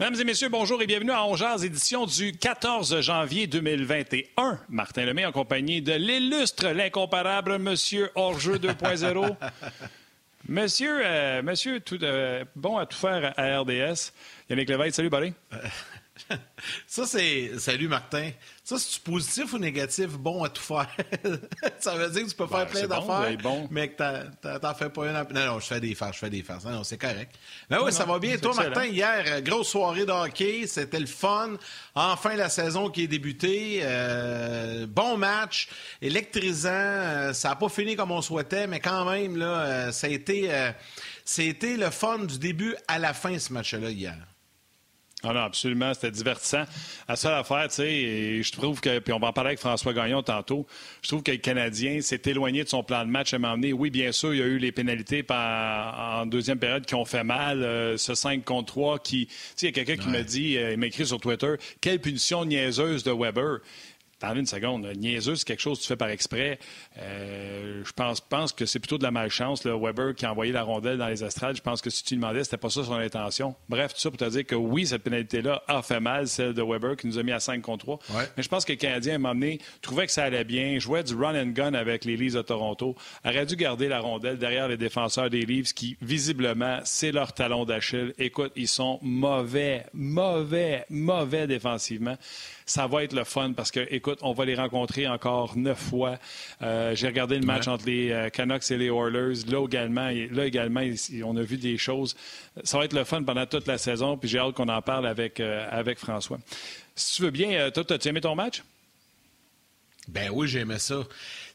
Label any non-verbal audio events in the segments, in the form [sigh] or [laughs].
Mesdames et messieurs, bonjour et bienvenue à Ongears, édition du 14 janvier 2021. Martin Lemay en compagnie de l'illustre, l'incomparable Monsieur Orgeux 2.0. [laughs] monsieur, euh, monsieur tout, euh, bon à tout faire à RDS. Yannick Lévesque, salut, buddy. [laughs] Ça, c'est. Salut, Martin. Ça, c'est positif ou négatif? Bon à tout faire. [laughs] ça veut dire que tu peux faire plein d'affaires, mais que t'en fais pas une. Non, non, je fais des farces, je fais des farces. Non, non, c'est correct. Mais oui, ça va bien. Toi, Martin, hier, euh, grosse soirée de hockey. C'était le fun. Enfin, la saison qui est débutée. Euh, bon match. Électrisant. Euh, ça n'a pas fini comme on souhaitait, mais quand même, là, ça a été. C'était le fun du début à la fin, ce match-là, hier. Ah non, absolument, c'était divertissant. La seule affaire, tu sais, je trouve que, puis on va en parler avec François Gagnon tantôt, je trouve que le Canadien s'est éloigné de son plan de match à un moment donné. Oui, bien sûr, il y a eu les pénalités en deuxième période qui ont fait mal, euh, ce 5 contre 3 qui, tu sais, il y a quelqu'un qui m'a dit, euh, il m'a écrit sur Twitter, quelle punition niaiseuse de Weber. Attendez une seconde. Niaiseux, c'est quelque chose que tu fais par exprès. Euh, je pense, pense que c'est plutôt de la malchance. Là. Weber qui a envoyé la rondelle dans les estrades, je pense que si tu lui demandais, c'était pas ça son intention. Bref, tout ça pour te dire que oui, cette pénalité-là a fait mal, celle de Weber qui nous a mis à 5 contre 3. Mais je pense que le Canadien, m'a amené, trouvait que ça allait bien, jouait du run and gun avec les Leafs de Toronto, aurait dû garder la rondelle derrière les défenseurs des Leafs qui, visiblement, c'est leur talon d'Achille. Écoute, ils sont mauvais, mauvais, mauvais défensivement ça va être le fun parce que, écoute, on va les rencontrer encore neuf fois. Euh, j'ai regardé le match entre les euh, Canucks et les Oilers. Là également, là également, on a vu des choses. Ça va être le fun pendant toute la saison. Puis j'ai hâte qu'on en parle avec, euh, avec François. Si tu veux bien, toi, as-tu aimé ton match? Ben oui, j'ai aimé ça.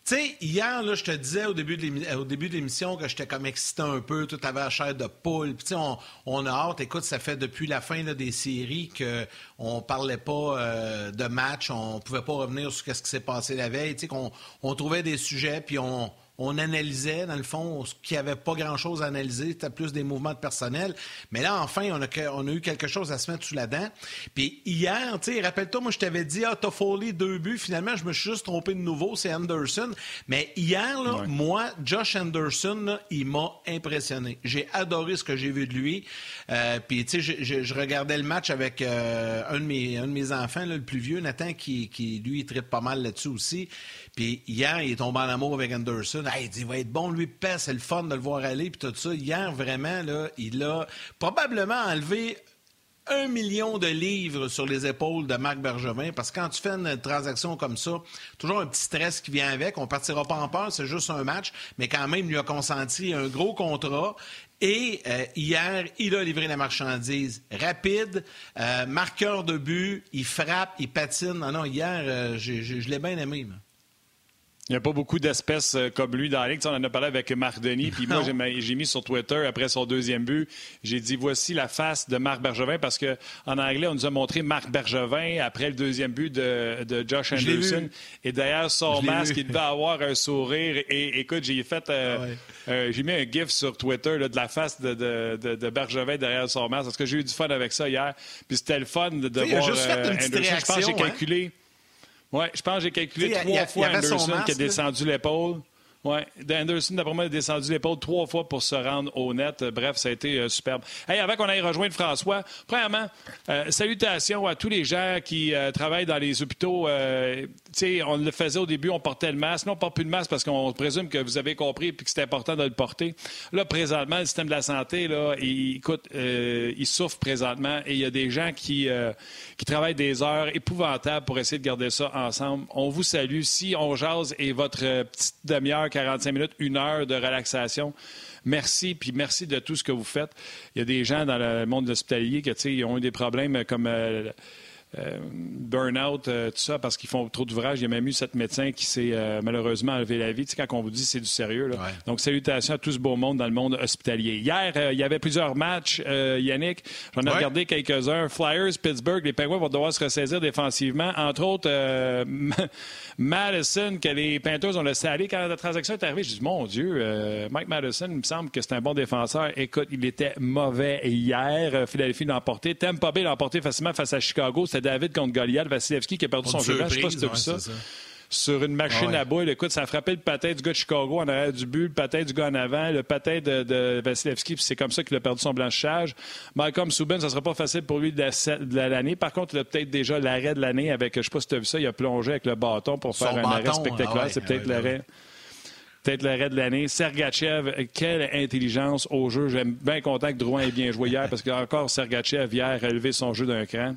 Tu sais, hier, là, je te disais au début de l'émission que j'étais comme excité un peu, tout avait la chair de poule. Puis, on, on a hâte. Écoute, ça fait depuis la fin des séries qu'on parlait pas euh, de match, on pouvait pas revenir sur ce qui s'est passé la veille. Tu sais, qu'on on trouvait des sujets, puis on, on analysait, dans le fond, ce qu'il n'y avait pas grand-chose à analyser, c'était plus des mouvements de personnel. Mais là, enfin, on a, on a eu quelque chose à se mettre sous la dent. Puis hier, tu sais, rappelle-toi, moi, je t'avais dit, ah, Toffoli, deux buts. Finalement, je me suis juste trompé de nouveau, c'est Anderson. Mais hier, là, moi, Josh Anderson, il m'a impressionné. J'ai adoré ce que j'ai vu de lui. Euh, puis, tu sais, je, regardais le match avec euh, un, de mes, un de mes enfants, le plus vieux, Nathan, qui, qui lui, il traite pas mal là-dessus aussi. Puis hier, il est tombé en amour avec Anderson. Il va être bon, lui, pèse, c'est le fun de le voir aller, puis tout ça. Hier, vraiment, il a probablement enlevé un million de livres sur les épaules de Marc Bergevin, parce que quand tu fais une transaction comme ça, toujours un petit stress qui vient avec. On partira pas en peur, c'est juste un match, mais quand même, il lui a consenti un gros contrat. Et euh, hier, il a livré la marchandise rapide, euh, marqueur de but, il frappe, il patine. Non, non, hier, euh, je l'ai bien aimé. Il n'y a pas beaucoup d'espèces euh, comme lui dans la ligue. on en a parlé avec Marc Denis. Puis moi, j'ai mis sur Twitter, après son deuxième but, j'ai dit voici la face de Marc Bergevin parce qu'en anglais, on nous a montré Marc Bergevin après le deuxième but de, Josh Anderson. Et d'ailleurs, son masque, il devait avoir un sourire. Et écoute, j'ai fait. Euh, ah euh, j'ai mis un gif sur Twitter de la face de, Bergevin derrière son masque parce que j'ai eu du fun avec ça hier. Puis c'était le fun de, voir. Juste fait une réaction, Je pense que j'ai hein? Oui, je pense que j'ai calculé trois fois Anderson qui a descendu l'épaule. Oui, Anderson, d'après moi, a descendu l'épaule trois fois pour se rendre au net. Bref, ça a été euh, superbe. Hey, avant qu'on aille rejoindre François, premièrement, euh, salutations à tous les gens qui euh, travaillent dans les hôpitaux. on le faisait au début, on portait le masque. Non, on ne porte plus de masque parce qu'on présume que vous avez compris et que c'est important de le porter. Là, présentement, le système de la santé, là, il, écoute, il souffre présentement et il y a des gens qui, qui travaillent des heures épouvantables pour essayer de garder ça ensemble. On vous salue. Si on jase et votre petite demi-heure 45 minutes, une heure de relaxation. Merci, puis merci de tout ce que vous faites. Il y a des gens dans le monde hospitalier qui ont eu des problèmes comme euh, euh, burn-out, euh, tout ça, parce qu'ils font trop d'ouvrages. Il y a même eu cette médecin qui s'est euh, malheureusement enlevé la vie. Tu sais, quand on vous dit c'est du sérieux. Là. Donc, salutations à tout ce beau monde dans le monde hospitalier. Hier, il y avait plusieurs matchs, Yannick. J'en ai regardé quelques-uns. Flyers, Pittsburgh, les Penguins vont devoir se ressaisir défensivement. Entre autres, [laughs] Madison, que les Panthers ont laissé aller quand la transaction est arrivée. Je dis, mon Dieu, Mike Madison, il me semble que c'est un bon défenseur. Écoute, il était mauvais hier. Philadelphie l'a emporté. Tampa Bay l'a emporté facilement face à Chicago. C'était David contre Goliath. Vasilevski qui a perdu son jeu. Je sais pas si tu as vu ça. sur une machine à boule. Écoute, ça a frappé le patin du gars de Chicago en arrière du but, le patin du gars en avant, le patin de, de Vasilevski, puis c'est comme ça qu'il a perdu son blanchissage. Malcolm Subban, ça sera pas facile pour lui de l'année. Par contre, il a peut-être déjà l'arrêt de l'année avec, je sais pas si tu as vu ça, il a plongé avec le bâton pour faire un arrêt spectaculaire. Ah c'est peut-être ah l'arrêt peut-être l'arrêt de l'année. Sergachev, quelle intelligence au jeu. J'aime bien content que Drouin ait bien joué hier parce qu'encore Sergachev hier a élevé son jeu d'un cran.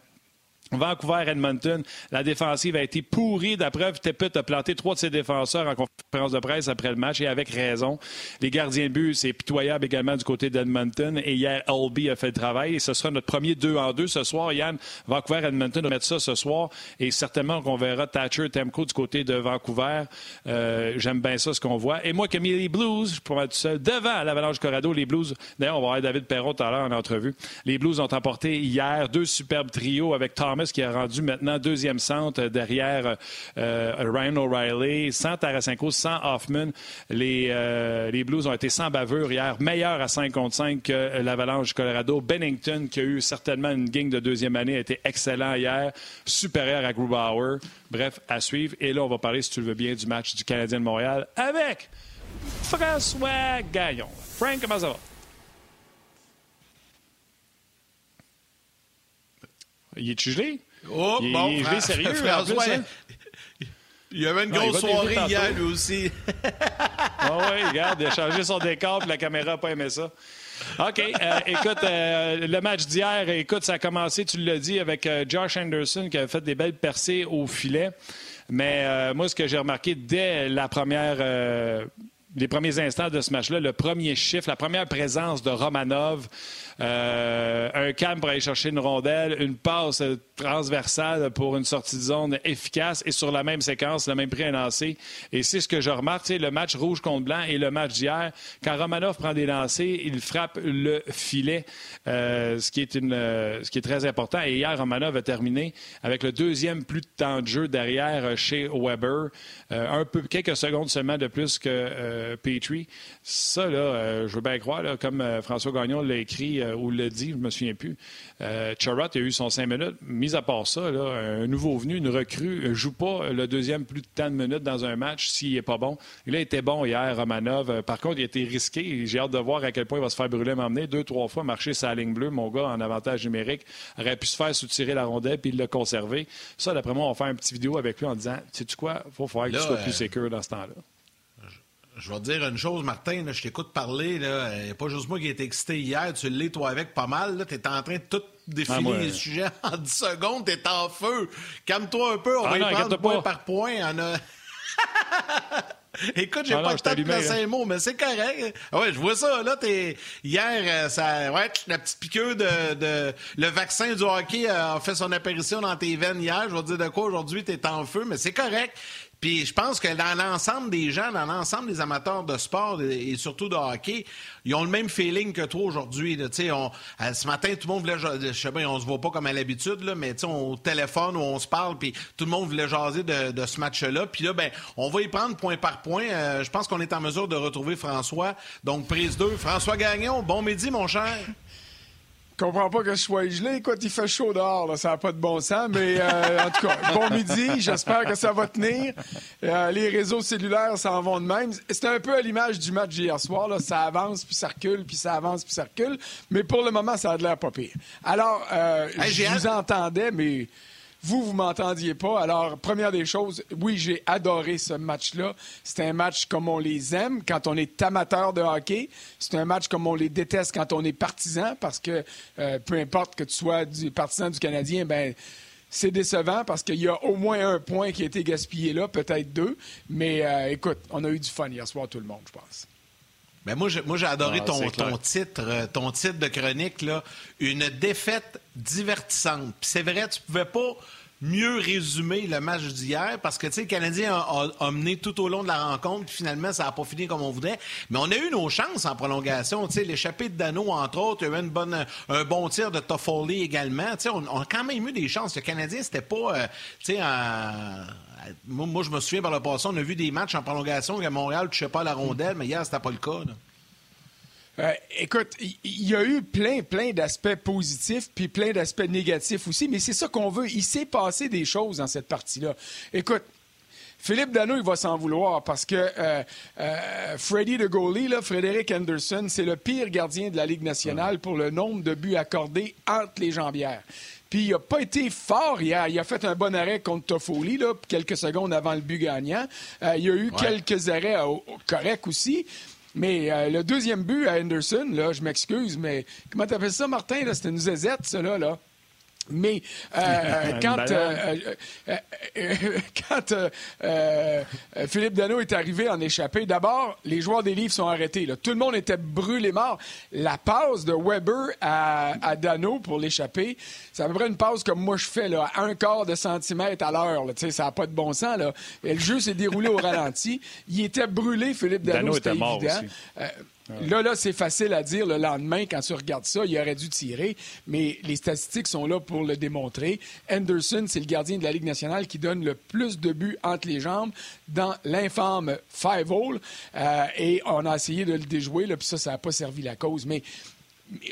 Vancouver-Edmonton, la défensive a été pourrie. D'après, Tepet a planté trois de ses défenseurs en conférence de presse après le match et avec raison. Les gardiens de but, c'est pitoyable également du côté d'Edmonton. Et hier, Albee a fait le travail. Et ce sera notre premier 2 en 2 ce soir. Yann, Vancouver-Edmonton va mettre ça ce soir. Et certainement qu'on verra Thatcher, Temco du côté de Vancouver. Euh, j'aime bien ça, ce qu'on voit. Et moi, qui ai mis les Blues, je pourrais être seul, devant l'Avalanche Corrado, les Blues. D'ailleurs, on va voir David Perron tout à l'heure en entrevue. Les Blues ont emporté hier deux superbes trios avec Tom qui a rendu maintenant deuxième centre derrière euh, Ryan O'Reilly, sans Tarasenko, sans Hoffman. Les, euh, les Blues ont été sans bavure hier, meilleurs à 5 contre 5 que l'Avalanche Colorado. Bennington, qui a eu certainement une gang de deuxième année, a été excellent hier, supérieur à Grubauer. Bref, à suivre. Et là, on va parler, si tu le veux bien, du match du Canadien de Montréal avec François Gaillon. Frank, comment ça va? Il est gelé? Oh, il, bon, il est [laughs] sérieux, François, plus, hein? [laughs] Il y avait une grosse soirée hier, lui aussi. [laughs] oh, oui, regarde, il a changé son décor, puis la caméra n'a pas aimé ça. OK. Euh, écoute, euh, le match d'hier, écoute, ça a commencé, tu l'as dit, avec euh, Josh Anderson qui a fait des belles percées au filet. Mais moi, ce que j'ai remarqué dès la première les premiers instants de ce match-là, le premier chiffre, la première présence de Romanov, euh, un calme pour aller chercher une rondelle, une passe transversale pour une sortie de zone efficace et sur la même séquence, le même prix à lancer. Et c'est ce que je remarque, le match rouge contre blanc et le match d'hier, quand Romanov prend des lancers, il frappe le filet, euh, ce, qui est une, euh, ce qui est très important. Et hier, Romanov a terminé avec le deuxième plus de temps de jeu derrière chez Weber, un peu quelques secondes seulement de plus que Petrie. Ça, là, je veux bien croire, comme François Gagnon l'a écrit euh, ou le dit, je ne me souviens plus. Euh, a eu son cinq minutes. Mis à part ça, un nouveau venu, une recrue, ne joue pas le deuxième plus de temps de minutes dans un match s'il n'est pas bon. Il a été bon hier, Romanov. Euh, par contre, il a été risqué. J'ai hâte de voir à quel point il va se faire brûler m'emmener. Deux, trois fois, marcher sa ligne bleue. Mon gars, en avantage numérique, aurait pu se faire soutirer la rondelle puis il l'a conservé. Ça, d'après moi, on va faire une petite vidéo avec lui en disant Sais-tu quoi? Il faut faire que tu sois plus euh, sécure dans ce temps-là. Je vais te dire une chose, Martin, je t'écoute parler. Il n'y a pas juste moi qui ai été excité hier. Tu l'es, toi, avec pas mal. Tu es en train de tout défiler ah, les sujets [laughs] en 10 secondes. Tu es en feu. Calme-toi un peu. On ah, va y prendre point par point. A... [laughs] Écoute, j'ai ah, pas le temps de placer un mot, mais c'est correct. Ouais, je vois ça. Là, t'es... Hier, euh, ça... ouais, la petite piqûre de, de... Le vaccin du hockey a fait son apparition dans tes veines hier. Je vais te dire de quoi aujourd'hui, t'es en feu, mais c'est correct. Puis je pense que dans l'ensemble des gens, dans l'ensemble des amateurs de sport et surtout de hockey, ils ont le même feeling que toi aujourd'hui. Euh, ce matin, tout le monde voulait, je sais pas, on se voit pas comme à l'habitude, mais on téléphone ou on se parle, puis tout le monde voulait jaser de, ce match-là. Puis là, ben, on va y prendre point par point. Euh, je pense qu'on est en mesure de retrouver François. Donc prise 2, François Gagnon, bon midi, mon cher. Je comprends pas que je sois gelé. Écoute, il fait chaud dehors, là, ça n'a pas de bon sens. Mais euh, en tout cas, bon [laughs] midi. J'espère que ça va tenir. Euh, les réseaux cellulaires s'en vont de même. C'est un peu à l'image du match d'hier soir. Là. Ça avance, puis ça recule, puis ça avance, puis ça recule. Mais pour le moment, ça a de l'air pas pire. Alors, euh, je vous entendais, mais vous, vous m'entendiez pas. Alors, première des choses, oui, j'ai adoré ce match-là. C'est un match comme on les aime quand on est amateur de hockey. C'est un match comme on les déteste quand on est partisan, parce que euh, peu importe que tu sois du partisan du Canadien, ben c'est décevant parce qu'il y a au moins un point qui a été gaspillé là, peut-être deux. Mais euh, écoute, on a eu du fun hier soir, tout le monde, je pense. Ben moi, j'ai, moi, j'ai adoré ah, ton, ton, titre, euh, ton titre de chronique, là, une défaite divertissante. Puis c'est vrai, tu pouvais pas mieux résumer le match d'hier parce que, tu sais, le Canadien a, mené tout au long de la rencontre, puis finalement, ça n'a pas fini comme on voudrait. Mais on a eu nos chances en prolongation. Tu sais, l'échappée de Dano, entre autres, il y a eu une bonne, un bon tir de Toffoli également. Tu sais, on, a quand même eu des chances. Le Canadien, c'était pas, euh, tu sais, moi, je me souviens par le passé, on a vu des matchs en prolongation où Montréal ne touchait pas la rondelle, mais hier, c'était pas le cas. Euh, écoute, il y, a eu plein, plein d'aspects positifs, puis plein d'aspects négatifs aussi, mais c'est ça qu'on veut. Il s'est passé des choses dans cette partie-là. Écoute, Philippe Dano, il va s'en vouloir parce que euh, euh, Freddy de goalie, là, Frédéric Anderson, c'est le pire gardien de la Ligue nationale pour le nombre de buts accordés entre les jambières. Puis il n'a pas été fort hier. Il a fait un bon arrêt contre Toffoli, là, quelques secondes avant le but gagnant. Euh, il y a eu quelques arrêts corrects aussi. Mais le deuxième but à Anderson, là, je m'excuse, mais comment t'appelles ça, Martin? C'était une zézette, ça, là. là. Mais euh, [laughs] quand, euh, euh, [laughs] quand Philippe Dano est arrivé en échappée, d'abord, les joueurs des livres sont arrêtés. Tout le monde était brûlé mort. La passe de Weber à, Dano pour l'échapper, c'est à peu près une passe comme moi je fais, là, à un quart de centimètre à l'heure. Ça n'a pas de bon sens. Là. Et le jeu s'est déroulé au ralenti. Il était brûlé, Philippe Dano, Dano c'était évident. Aussi. Là, là, c'est facile à dire le lendemain quand tu regardes ça, il aurait dû tirer, mais les statistiques sont là pour le démontrer. Anderson, c'est le gardien de la Ligue nationale qui donne le plus de buts entre les jambes dans l'infâme five hole, euh, et on a essayé de le déjouer, là, puis ça, ça n'a pas servi la cause. Mais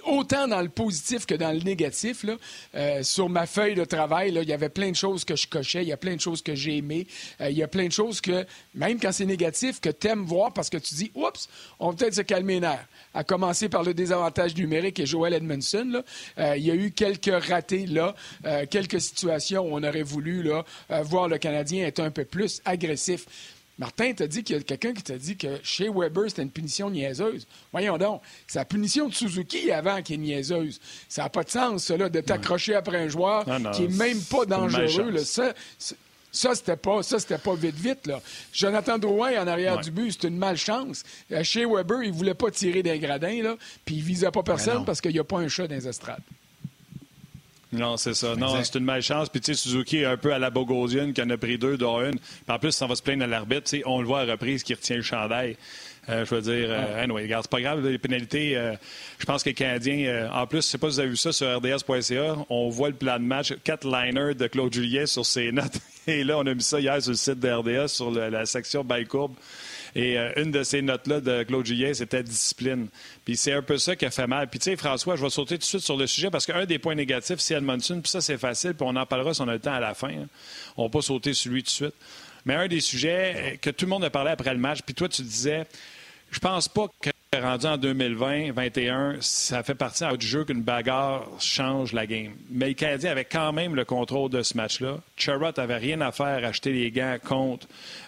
autant dans le positif que dans le négatif. Là, euh, sur ma feuille de travail, il y avait plein de choses que je cochais, il y a plein de choses que j'ai aimées, euh, il y a plein de choses que, même quand c'est négatif, que tu aimes voir parce que tu dis, oups, on va peut-être se calmer les nerfs. À commencer par le désavantage numérique et Joel Edmondson. Là. Euh, il y a eu quelques ratés là, quelques situations où on aurait voulu là, voir le Canadien être un peu plus agressif. Martin t'a dit qu'il y a quelqu'un qui t'a dit que chez Weber, c'était une punition niaiseuse. Voyons donc, c'est la punition de Suzuki avant qui est niaiseuse. Ça n'a pas de sens, cela, de t'accrocher après un joueur qui est même pas dangereux. Ça, ça, c'était pas, ça, c'était pas vite, vite, là. Jonathan Drouin, en arrière du but, c'est une malchance. Euh, chez Weber, il voulait pas tirer d'un gradin, là, puis il visait pas personne parce qu'il n'y a pas un chat dans les estrades. Non, c'est ça. Non, c'est une malchance. Puis, tu sais, Suzuki est un peu à la Bogosienne qui en a pris deux, dont une. Puis, en plus, ça va se plaindre à l'arbitre. On le voit à reprise qui retient le chandail. Euh, je veux dire, euh, anyway, regarde, c'est pas grave, les pénalités. Euh, je pense que les Canadiens, en plus, je sais pas si vous avez vu ça sur rds.ca, on voit le plan de match, quatre liners de Claude Julien sur ses notes. [laughs] Et là, on a mis ça hier sur le site de RDS, sur la section by courbe. Et euh, une de ces notes-là de Claude Julien, c'était discipline. Puis c'est un peu ça qui a fait mal. Puis tu sais, François, je vais sauter tout de suite sur le sujet parce qu'un des points négatifs, c'est Edmondson. Puis ça, c'est facile. Puis on en parlera si on a le temps à la fin. Hein. On va pas sauter sur lui tout de suite. Mais un des sujets euh, que tout le monde a parlé après le match, puis toi, tu disais, je pense pas que rendu en 2020-21, ça fait partie du jeu qu'une bagarre change la game. Mais le Canadien avait quand même le contrôle de ce match-là. Charrot avait rien à faire à acheter les gants contre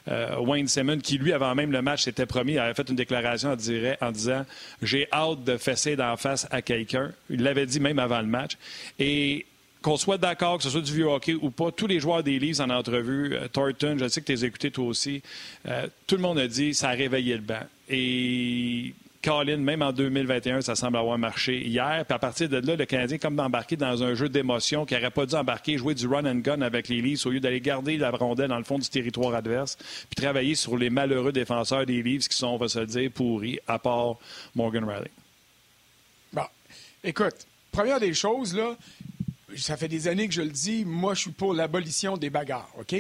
euh, Wayne Simmons, qui lui, avant même le match, s'était promis, avait fait une déclaration en, en disant J'ai hâte de fesser d'en face à quelqu'un. Il l'avait dit même avant le match. Et qu'on soit d'accord, que ce soit du vieux hockey ou pas, tous les joueurs des Leafs en entrevue, euh, Thornton, je sais que tu les as écoutés toi aussi, euh, tout le monde a dit ça a réveillé le banc. Et Colin, même en 2021, ça semble avoir marché hier. Puis à partir de là, le Canadien comme d'embarquer dans un jeu d'émotion qui n'aurait pas dû embarquer, jouer du run and gun avec les Leafs au lieu d'aller garder la rondelle dans le fond du territoire adverse, puis travailler sur les malheureux défenseurs des Leafs qui sont, on va se le dire, pourris, à part Morgan Riley. Bon, écoute, première des choses, là, ça fait des années que je le dis, moi, je suis pour l'abolition des bagarres, OK?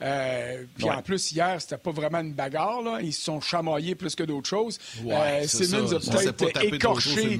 Euh, puis en plus, hier, c'était pas vraiment une bagarre, là. Ils se sont chamaillés plus que d'autres choses. Ouais, euh, Simmons a peut-être écorché...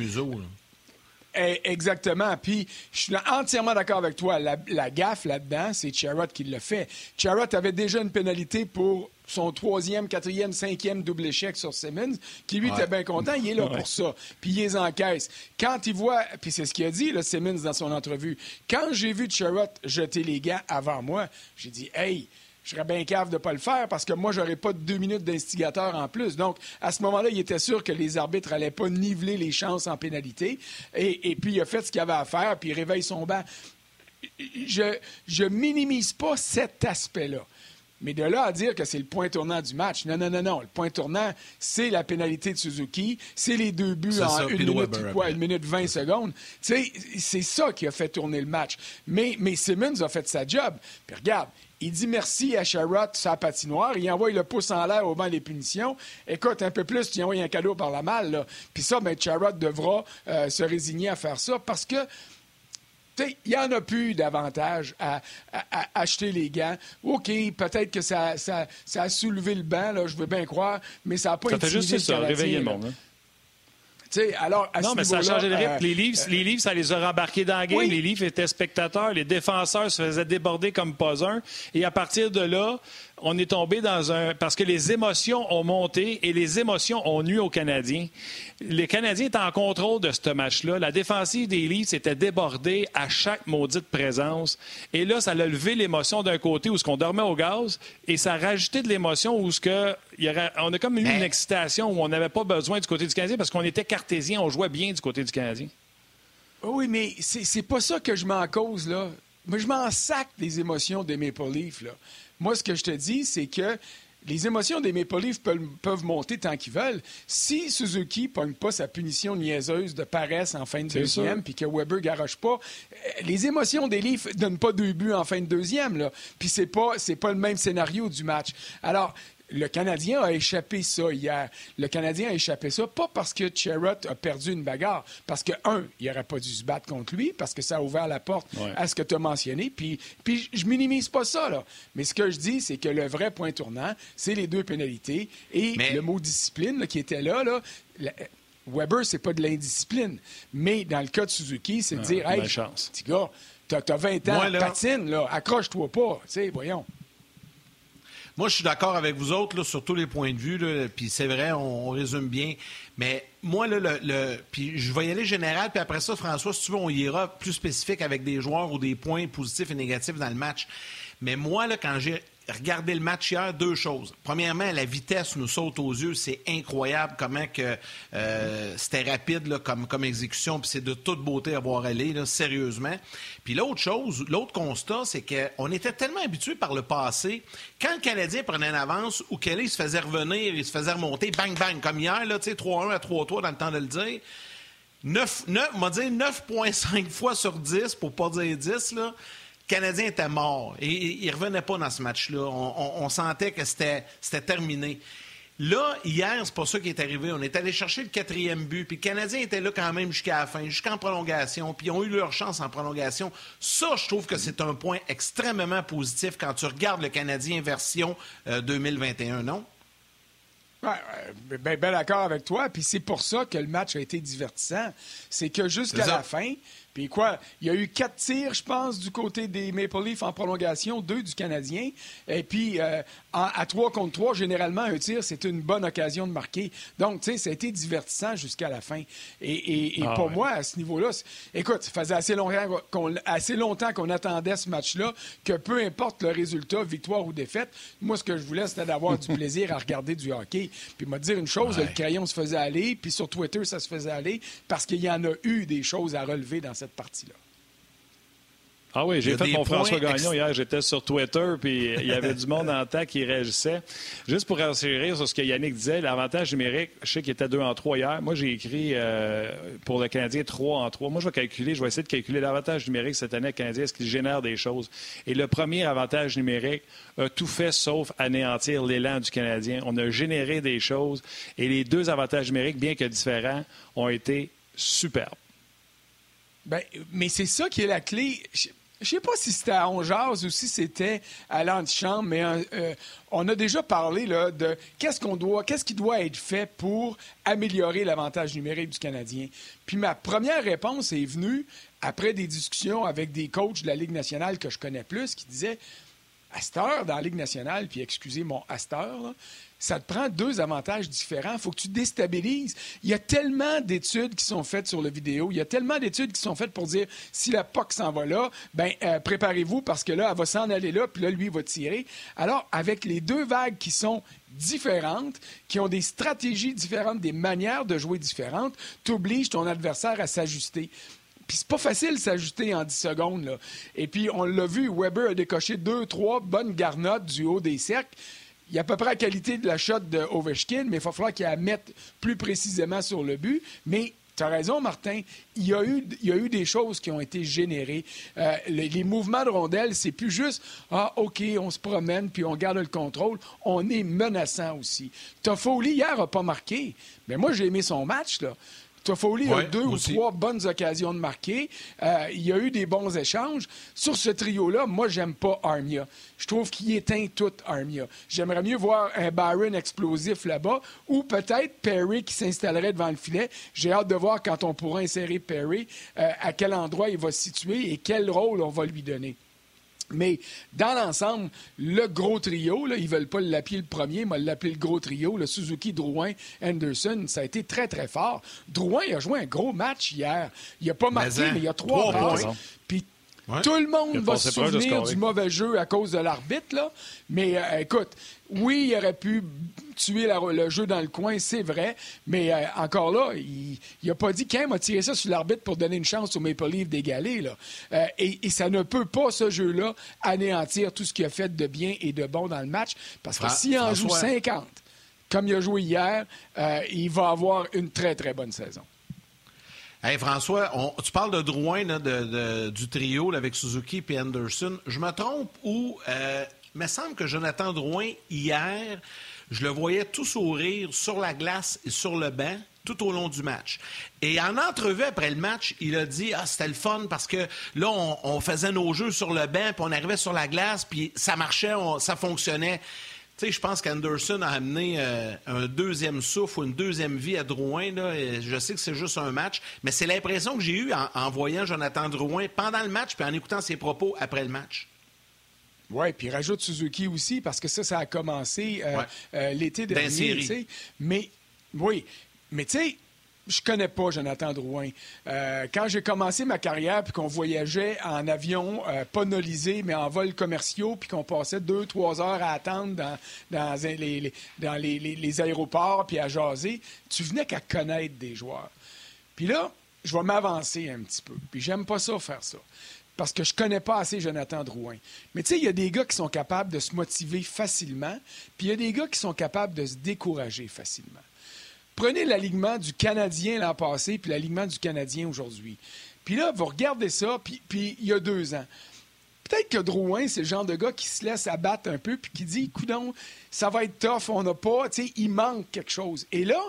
Eh, exactement. Puis, je suis entièrement d'accord avec toi. La, la gaffe là-dedans, c'est Charrot qui l'a fait. Charrot avait déjà une pénalité pour son troisième, quatrième, cinquième double échec sur Simmons, qui lui était bien content, il est là pour ça. Puis il les encaisse. Quand il voit, puis c'est ce qu'il a dit, le Simmons, dans son entrevue, quand j'ai vu Charrot jeter les gants avant moi, j'ai dit, hey, je serais bien cave de ne pas le faire parce que moi, j'aurais pas deux minutes d'instigateur en plus. Donc, à ce moment-là, il était sûr que les arbitres n'allaient pas niveler les chances en pénalité. Et, puis, il a fait ce qu'il avait à faire, puis il réveille son banc. Je, je minimise pas cet aspect-là. Mais de là à dire que c'est le point tournant du match, non, non, non, non. Le point tournant, c'est la pénalité de Suzuki, c'est les deux buts en une minute, quoi, une minute 20 secondes. C'est ça qui a fait tourner le match. Mais, mais Simmons a fait sa job. Puis regarde, il dit merci à Sherrod, sa patinoire. Il envoie le pouce en l'air au banc des punitions. Écoute, un peu plus, tu envoies un cadeau par la malle. Là. Puis ça, ben, Sherrod devra euh, se résigner à faire ça parce que il n'y en a plus d'avantage à, acheter les gants. OK, peut-être que ça, ça, a soulevé le banc, là, je veux bien croire, mais ça n'a pas été. Ça fait juste ça, réveiller le monde. Hein. alors, non, mais ça a changé de rythme. les, livres, les livres, ça les a rembarqués dans la game. Les livres étaient spectateurs. Les défenseurs se faisaient déborder comme pas un. Et à partir de là, on est tombé dans un. Parce que les émotions ont monté et les émotions ont nu aux Canadiens. Les Canadiens étaient en contrôle de ce match-là. La défensive des Leafs était débordée à chaque maudite présence. Et là, ça a levé l'émotion d'un côté où ce qu'on dormait au gaz et ça a rajouté de l'émotion où ce que. Il y aurait... on a comme eu une excitation où on n'avait pas besoin du côté du Canadien parce qu'on était cartésien, on jouait bien du côté du Canadien. Oui, mais c'est pas ça que je m'en cause, là. Moi, je m'en sac des émotions des Maple Leafs, là. Moi, ce que je te dis, c'est que les émotions des Maple Leafs peuvent, monter tant qu'ils veulent. Si Suzuki pogne pas sa punition niaiseuse de paresse en fin de deuxième, puis que Weber garoche pas, euh, les émotions des Leafs donnent pas deux buts en fin de deuxième. Là. Puis c'est pas c'est pas le même scénario du match. Alors le Canadien a échappé ça hier. Le Canadien a échappé ça, pas parce que Cherrott a perdu une bagarre, parce que, un, il n'aurait pas dû se battre contre lui, parce que ça a ouvert la porte à ce que tu as mentionné. Puis, puis je minimise pas ça, là. Mais ce que je dis, c'est que le vrai point tournant, c'est les deux pénalités. Et le mot discipline qui était là, là Weber, c'est pas de l'indiscipline. Mais dans le cas de Suzuki, c'est de dire, hey, petit gars, t'as as 20 ans, patine, là, accroche-toi pas. Tu sais, voyons. Moi, je suis d'accord avec vous autres là, sur tous les points de vue. Puis c'est vrai, on, résume bien. Mais moi, là, le, puis je vais y aller général. Puis après ça, François, si tu veux, on ira plus spécifique avec des joueurs ou des points positifs et négatifs dans le match. Mais moi, là, quand j'ai regardez le match hier, deux choses. Premièrement, la vitesse nous saute aux yeux. C'est incroyable comment que euh, c'était rapide comme, comme exécution. Puis c'est de toute beauté à voir aller, sérieusement. Puis l'autre chose, l'autre constat, c'est qu'on était tellement habitués par le passé. Quand le Canadien prenait une avance ou Kelly se faisait revenir, il se faisait remonter, bang, bang, comme hier, 3-1 à 3-3 dans le temps de le dire. 9, 9, on va dire 9,5 fois sur 10, pour pas dire 10, là, Canadien était mort et il ne revenait pas dans ce match-là. On, sentait que c'était terminé. Là, hier, c'est pas ça qui est arrivé. On est allé chercher le quatrième but, puis le Canadien était là quand même jusqu'à la fin, jusqu'en prolongation, puis ils ont eu leur chance en prolongation. Ça, je trouve que c'est un point extrêmement positif quand tu regardes le Canadien version 2021, euh, non? Oui, bien ben d'accord avec toi. Puis c'est pour ça que le match a été divertissant. C'est que jusqu'à la fin, puis quoi, il y a eu quatre tirs, je pense, du côté des Maple Leafs en prolongation, deux du Canadien. Et puis, euh, à trois contre trois, généralement, un tir, c'est une bonne occasion de marquer. Donc, tu sais, ça a été divertissant jusqu'à la fin. Et, et, ah pour moi, à ce niveau-là, écoute, ça faisait assez longtemps qu'on, assez longtemps qu'on attendait ce match-là, que peu importe le résultat, victoire ou défaite, moi, ce que je voulais, c'était d'avoir du [laughs] plaisir à regarder du hockey. Puis, moi, dire une chose, le crayon se faisait aller, puis sur Twitter, ça se faisait aller, parce qu'il y en a eu des choses à relever dans cette partie-là. Ah oui, j'ai fait mon François Gagnon hier. J'étais sur Twitter, puis il y avait du monde en temps qui réagissait. Juste pour rassurer sur ce que Yannick disait, l'avantage numérique, je sais qu'il était 2 en 3 hier. Moi, j'ai écrit euh, pour le Canadien 3 en 3. Moi, je vais calculer, je vais essayer de calculer l'avantage numérique cette année Canadien, est-ce qu'il génère des choses. Et le premier avantage numérique a tout fait sauf anéantir l'élan du Canadien. On a généré des choses et les deux avantages numériques, bien que différents, ont été superbes. Ben, mais c'est ça qui est la clé. Je ne sais pas si c'était à Ongeaz ou si c'était à l'antichambre, mais euh, on a déjà parlé là, de qu'est-ce qu'on doit, qu'est-ce qui doit être fait pour améliorer l'avantage numérique du Canadien. Puis ma première réponse est venue après des discussions avec des coachs de la Ligue nationale que je connais plus qui disaient à cette heure dans la Ligue nationale, puis excusez mon à cette heure, ça te prend deux avantages différents. Il faut que tu déstabilises. Il y a tellement d'études qui sont faites sur le vidéo. Il y a tellement d'études qui sont faites pour dire si la POC s'en va là, ben euh, préparez-vous parce que là, elle va s'en aller là, puis là, lui, il va tirer. Alors, avec les deux vagues qui sont différentes, qui ont des stratégies différentes, des manières de jouer différentes, tu obliges ton adversaire à s'ajuster. Puis c'est pas facile s'ajuster en 10 secondes. Et puis, on l'a vu, Weber a décoché deux, trois bonnes garnottes du haut des cercles il y a à peu près la qualité de la shot de Ovechkin, mais il va falloir qu'il la mette plus précisément sur le but. Mais tu as raison, Martin. Il y, a eu, il y a eu des choses qui ont été générées. Euh, les, mouvements de rondelles, c'est plus juste Ah, OK, on se promène puis on garde le contrôle. On est menaçant aussi. Toffoli, hier, n'a pas marqué. Mais moi, j'ai aimé son match. Là. Toffoli a deux ou trois bonnes occasions de marquer. Euh, il y a eu des bons échanges. Sur ce trio-là, moi, j'aime pas Armia. Je trouve qu'il éteint tout Armia. J'aimerais mieux voir un Byron explosif là-bas ou peut-être Perry qui s'installerait devant le filet. J'ai hâte de voir quand on pourra insérer Perry, euh, à quel endroit il va se situer et quel rôle on va lui donner. Mais dans l'ensemble, le gros trio, là, ils ne veulent pas l'appeler le premier, mais l'appeler le gros trio, le Suzuki, Drouin, Anderson, ça a été très, très fort. Drouin a joué un gros match hier. Il n'a pas marqué, mais, il y a trois, points. Puis tout le monde va se souvenir du mauvais jeu à cause de l'arbitre, là. Mais euh, écoute, oui, il aurait pu tuer le jeu dans le coin, c'est vrai, mais euh, encore là, il n'a pas dit qu'un a tiré ça sur l'arbitre pour donner une chance au Maple Leaf d'égaler. Euh, et, ça ne peut pas, ce jeu-là, anéantir tout ce qu'il a fait de bien et de bon dans le match, parce que s'il en joue 50, comme il a joué hier, il va avoir une très, très bonne saison. Hey François, tu parles de Drouin du trio avec Suzuki et Anderson. Je me trompe ou euh, me semble que Jonathan Drouin, hier, je le voyais tout sourire sur la glace et sur le banc tout au long du match. Et en entrevue après le match, il a dit Ah, c'était le fun parce que là, on, faisait nos jeux sur le banc, puis on arrivait sur la glace, puis ça marchait, ça fonctionnait je pense qu'Anderson a amené euh, un deuxième souffle ou une deuxième vie à Drouin. je sais que c'est juste un match, mais c'est l'impression que j'ai eue en, voyant Jonathan Drouin pendant le match puis en écoutant ses propos après le match. Oui, puis rajoute Suzuki aussi, parce que ça, ça a commencé euh, euh, l'été dernier. Mais, oui, mais tu sais, je connais pas Jonathan Drouin. Euh, quand j'ai commencé ma carrière, puis qu'on voyageait en avion, euh, pas nolisé, mais en vol commerciaux, puis qu'on passait deux, trois heures à attendre dans, les, les, aéroports, puis à jaser, tu venais qu'à connaître des joueurs. Puis là, je vais m'avancer un petit peu. Puis j'aime pas ça faire ça. Parce que je connais pas assez Jonathan Drouin. Mais tu sais, il y a des gars qui sont capables de se motiver facilement, puis il y a des gars qui sont capables de se décourager facilement. Prenez l'alignement du Canadien l'an passé puis l'alignement du Canadien aujourd'hui. Puis là, vous regardez ça, puis, puis il y a deux ans. Peut-être que Drouin, c'est le genre de gars qui se laisse abattre un peu puis qui dit, coudon, ça va être tough, on n'a pas, tu sais, il manque quelque chose. Et là,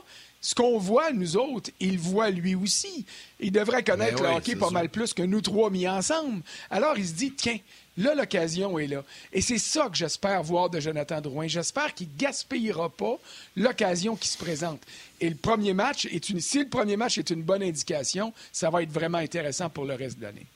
ce qu'on voit, nous autres, il voit lui aussi. Il devrait connaître ben le hockey pas mal plus que nous trois mis ensemble. Alors, il se dit, tiens, Là, l'occasion est là. Et c'est ça que j'espère voir de Jonathan Drouin. J'espère qu'il ne gaspillera pas l'occasion qui se présente. Et le premier match est une. Si le premier match est une bonne indication, ça va être vraiment intéressant pour le reste de l'année.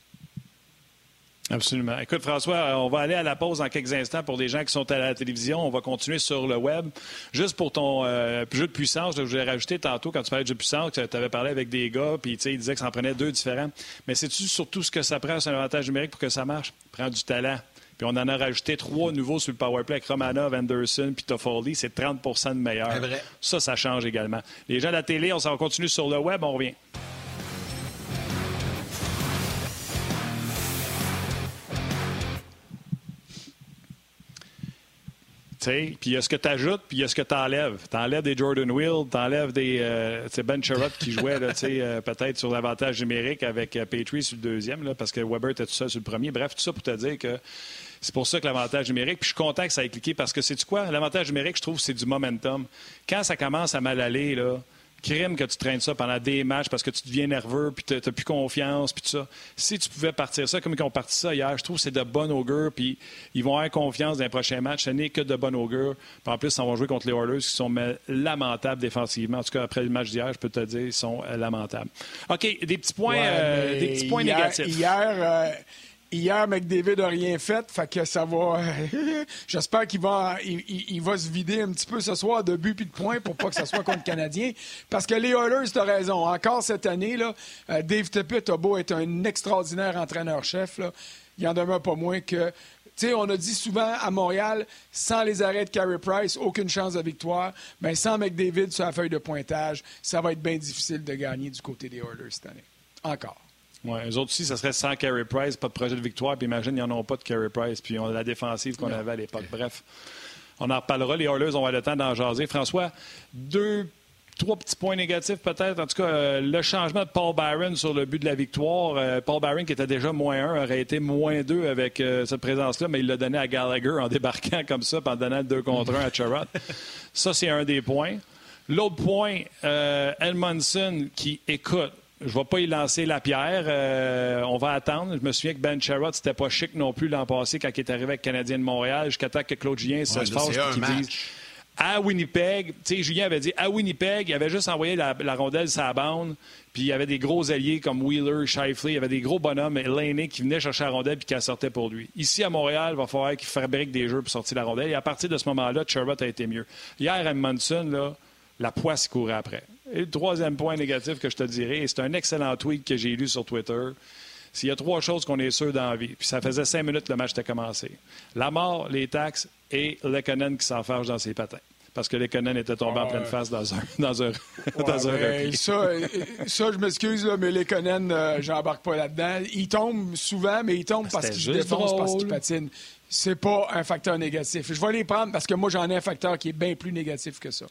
Absolument. Écoute, François, on va aller à la pause dans quelques instants pour des gens qui sont à la télévision. On va continuer sur le web. Juste pour ton euh, jeu de puissance, je voulais rajouter tantôt, quand tu parlais de jeu de puissance, tu avais parlé avec des gars, puis ils disaient que ça en prenait deux différents. Mais c'est-tu surtout ce que ça prend, c'est un avantage numérique pour que ça marche? Prend du talent. Puis on en a rajouté trois nouveaux sur le powerplay avec Romanov, Anderson puis Toffoli. C'est 30 de meilleur. Ça, ça change également. Les gens de la télé, on s'en continue sur le web. On revient. Puis il y a ce que tu ajoutes, puis il y a ce que tu enlèves. Tu enlèves des Jordan Will, tu enlèves des euh, Ben Sherrod qui jouait euh, peut-être sur l'avantage numérique avec euh, Petrie sur le deuxième, là, parce que Weber était tout seul sur le premier. Bref, tout ça pour te dire que c'est pour ça que l'avantage numérique, puis je suis content que ça ait cliqué parce que c'est quoi? L'avantage numérique, je trouve, c'est du momentum. Quand ça commence à mal aller, là, crime que tu traînes ça pendant des matchs parce que tu deviens nerveux, puis tu n'as plus confiance, puis tout ça. Si tu pouvais partir ça comme ils ont parti ça hier, je trouve que c'est de bon augure, puis ils vont avoir confiance dans les prochains matchs. Ce n'est que de bon augure. Puis en plus, ils vont jouer contre les Oilers qui sont lamentables défensivement. En tout cas, après le match d'hier, je peux te dire, ils sont lamentables. OK, des petits points, euh, des petits points négatifs. Hier, euh, Hier, McDavid n'a rien fait, fait que ça va. [laughs] J'espère qu'il va, il, va se vider un petit peu ce soir de buts et de points pour pas que ça soit contre le Canadien. Parce que les Oilers, tu as raison. Encore cette année, là, euh, Dave Tippett a beau être un extraordinaire entraîneur-chef. Il en demeure pas moins que. Tu sais, on a dit souvent à Montréal, sans les arrêts de Carey Price, aucune chance de victoire. Mais sans McDavid sur la feuille de pointage, ça va être bien difficile de gagner du côté des Oilers cette année. Encore. Oui, eux autres aussi, ça serait sans Carey Price, pas de projet de victoire. Puis imagine, ils n'en ont pas de Carey Price. Puis on a la défensive qu'on avait à l'époque. Bref, on en reparlera. Les Oilers, on va le temps d'en jaser. François, deux, trois petits points négatifs peut-être. En tout cas, euh, le changement de Paul Byron sur le but de la victoire. Euh, Paul Byron, qui était déjà moins un, aurait été moins deux avec euh, cette présence-là, mais il l'a donné à Gallagher en [laughs] débarquant comme ça, en donnant le deux contre un à Charrot. ça, c'est un des points. L'autre point, Edmondson qui écoute. Je ne vais pas y lancer la pierre. Euh, on va attendre. Je me souviens que Ben Sherrod, c'était pas chic non plus l'an passé quand il est arrivé avec Canadien de Montréal, jusqu'à temps que Claude Julien se fasse et qu'il dise à Winnipeg, tu sais, Julien avait dit à Winnipeg, il avait juste envoyé la, rondelle sa bande, puis il y avait des gros alliés comme Wheeler, Shifley, il y avait des gros bonhommes, Laney qui venaient chercher la rondelle puis qui la sortait pour lui. Ici à Montréal, il va falloir qu'il fabrique des jeux pour sortir la rondelle. Et à partir de ce moment-là, Sherrod a été mieux. Hier, à Munson, là, la poisse courait après. Et le troisième point négatif que je te dirais, et c'est un excellent tweet que j'ai lu sur Twitter, s'il y a trois choses qu'on est sûr dans la vie, puis ça faisait cinq minutes que le match était commencé. La mort, les taxes et Lekonen qui s'enfarge dans ses patins. Parce que Lekonen était tombé en pleine face dans un, [laughs] dans un, dans un ça, ça, je m'excuse, mais Lekonen, euh, j'embarque pas là-dedans. Il tombe souvent, mais il tombe parce qu'il défonce, parce qu'il patine c'est pas un facteur négatif. Je vais les prendre parce que moi, j'en ai un facteur qui est bien plus négatif que ça.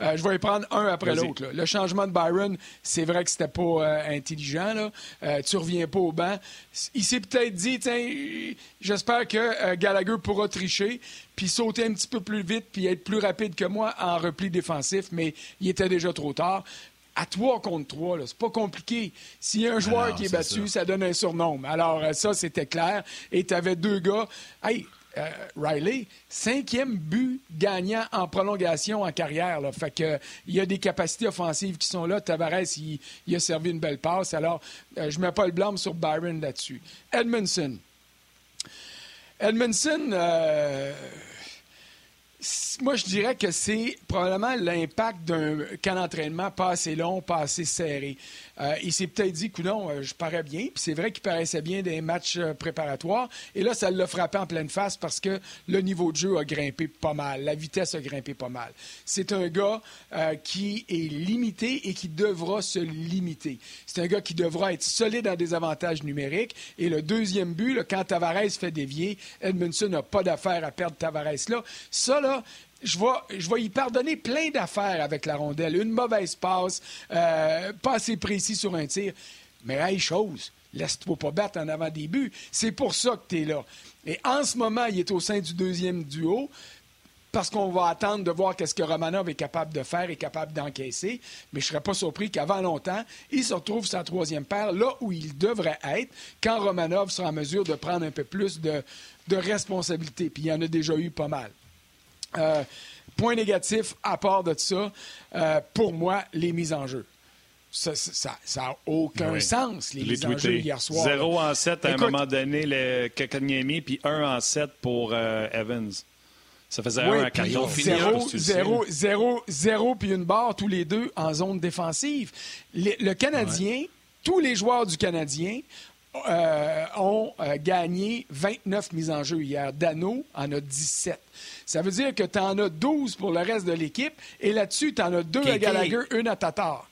Euh, je vais les prendre un après l'autre. Le changement de Byron, c'est vrai que c'était pas euh, intelligent. Là. Euh, tu reviens pas au banc. Il s'est peut-être dit, tiens, j'espère que Gallagher pourra tricher, puis sauter un petit peu plus vite, puis être plus rapide que moi en repli défensif, mais il était déjà trop tard à 3 contre 3, c'est pas compliqué. S'il y a un joueur qui est, battu, ça. donne un surnom. Alors, euh, ça, c'était clair. Et tu avais deux gars. Hey, euh, Riley, cinquième but gagnant en prolongation en carrière. Là. Fait que il y a des capacités offensives qui sont là. Tavares, il, a servi une belle passe. Alors, euh, je ne mets pas le blâme sur Byron là-dessus. Edmondson. Edmondson, moi, je dirais que c'est probablement l'impact d'un camp d'entraînement pas assez long, pas assez serré. Euh, il s'est peut-être dit, non, euh, je parais bien. Puis c'est vrai qu'il paraissait bien des matchs euh, préparatoires. Et là, ça l'a frappé en pleine face parce que le niveau de jeu a grimpé pas mal. La vitesse a grimpé pas mal. C'est un gars qui est limité et qui devra se limiter. C'est un gars qui devra être solide dans des avantages numériques. Et le deuxième but, quand Tavares fait dévier, Edmondson n'a pas d'affaire à perdre Tavares là. Ça, là, je vais, je y pardonner plein d'affaires avec la rondelle. Une mauvaise passe, euh, pas assez précis sur un tir. Mais hey, chose, laisse-toi pas battre en avant des buts. C'est pour ça que tu es là. Et en ce moment, il est au sein du deuxième duo parce qu'on va attendre de voir qu'est-ce que Romanov est capable de faire et capable d'encaisser. Mais je serais pas surpris qu'avant longtemps, il se retrouve sa troisième paire là où il devrait être quand Romanov sera en mesure de prendre un peu plus de, de responsabilité. Puis il y en a déjà eu pas mal. Euh, point négatif, à part de ça, euh, pour moi, les mises en jeu. Ça n'a aucun sens, les mises en jeu hier soir. 0 en 7 à un moment donné, le Kakanyemi, puis 1 en 7 pour euh, Evans. Ça faisait 1 à 4. 0, 0, 0, 0, puis une barre, tous les deux en zone défensive. Le, Canadien, tous les joueurs du Canadien euh, ont euh, gagné 29 mises en jeu hier. Dano en a 17. Ça veut dire que tu en as 12 pour le reste de l'équipe et là-dessus, tu en as deux à Gallagher, une à Tatar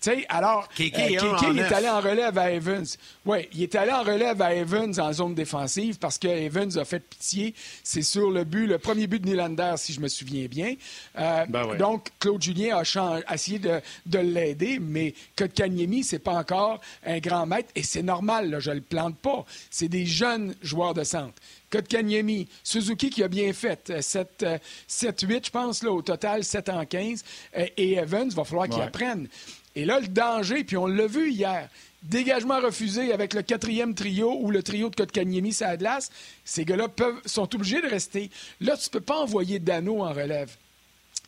sais, alors, Kéké, euh, est allé en relève à Evans. Oui, il est allé en relève à Evans en zone défensive parce que Evans a fait pitié. C'est sur le but, le premier but de Nylander, si je me souviens bien. Euh, ben donc, Claude Julien a, essayé de, l'aider, mais Kotkaniemi, c'est pas encore un grand maître et c'est normal, là, je le plante pas. C'est des jeunes joueurs de centre. Kotkaniemi, Suzuki qui a bien fait, 7-8, euh, je pense, là, au total, 7 en 15. et Evans, il va falloir qu'il apprenne. Et là, le danger, puis on l'a vu hier, dégagement refusé avec le quatrième trio ou le trio de Kotkaniemi à glace, ces gars-là sont obligés de rester. Là, tu ne peux pas envoyer Dano en relève.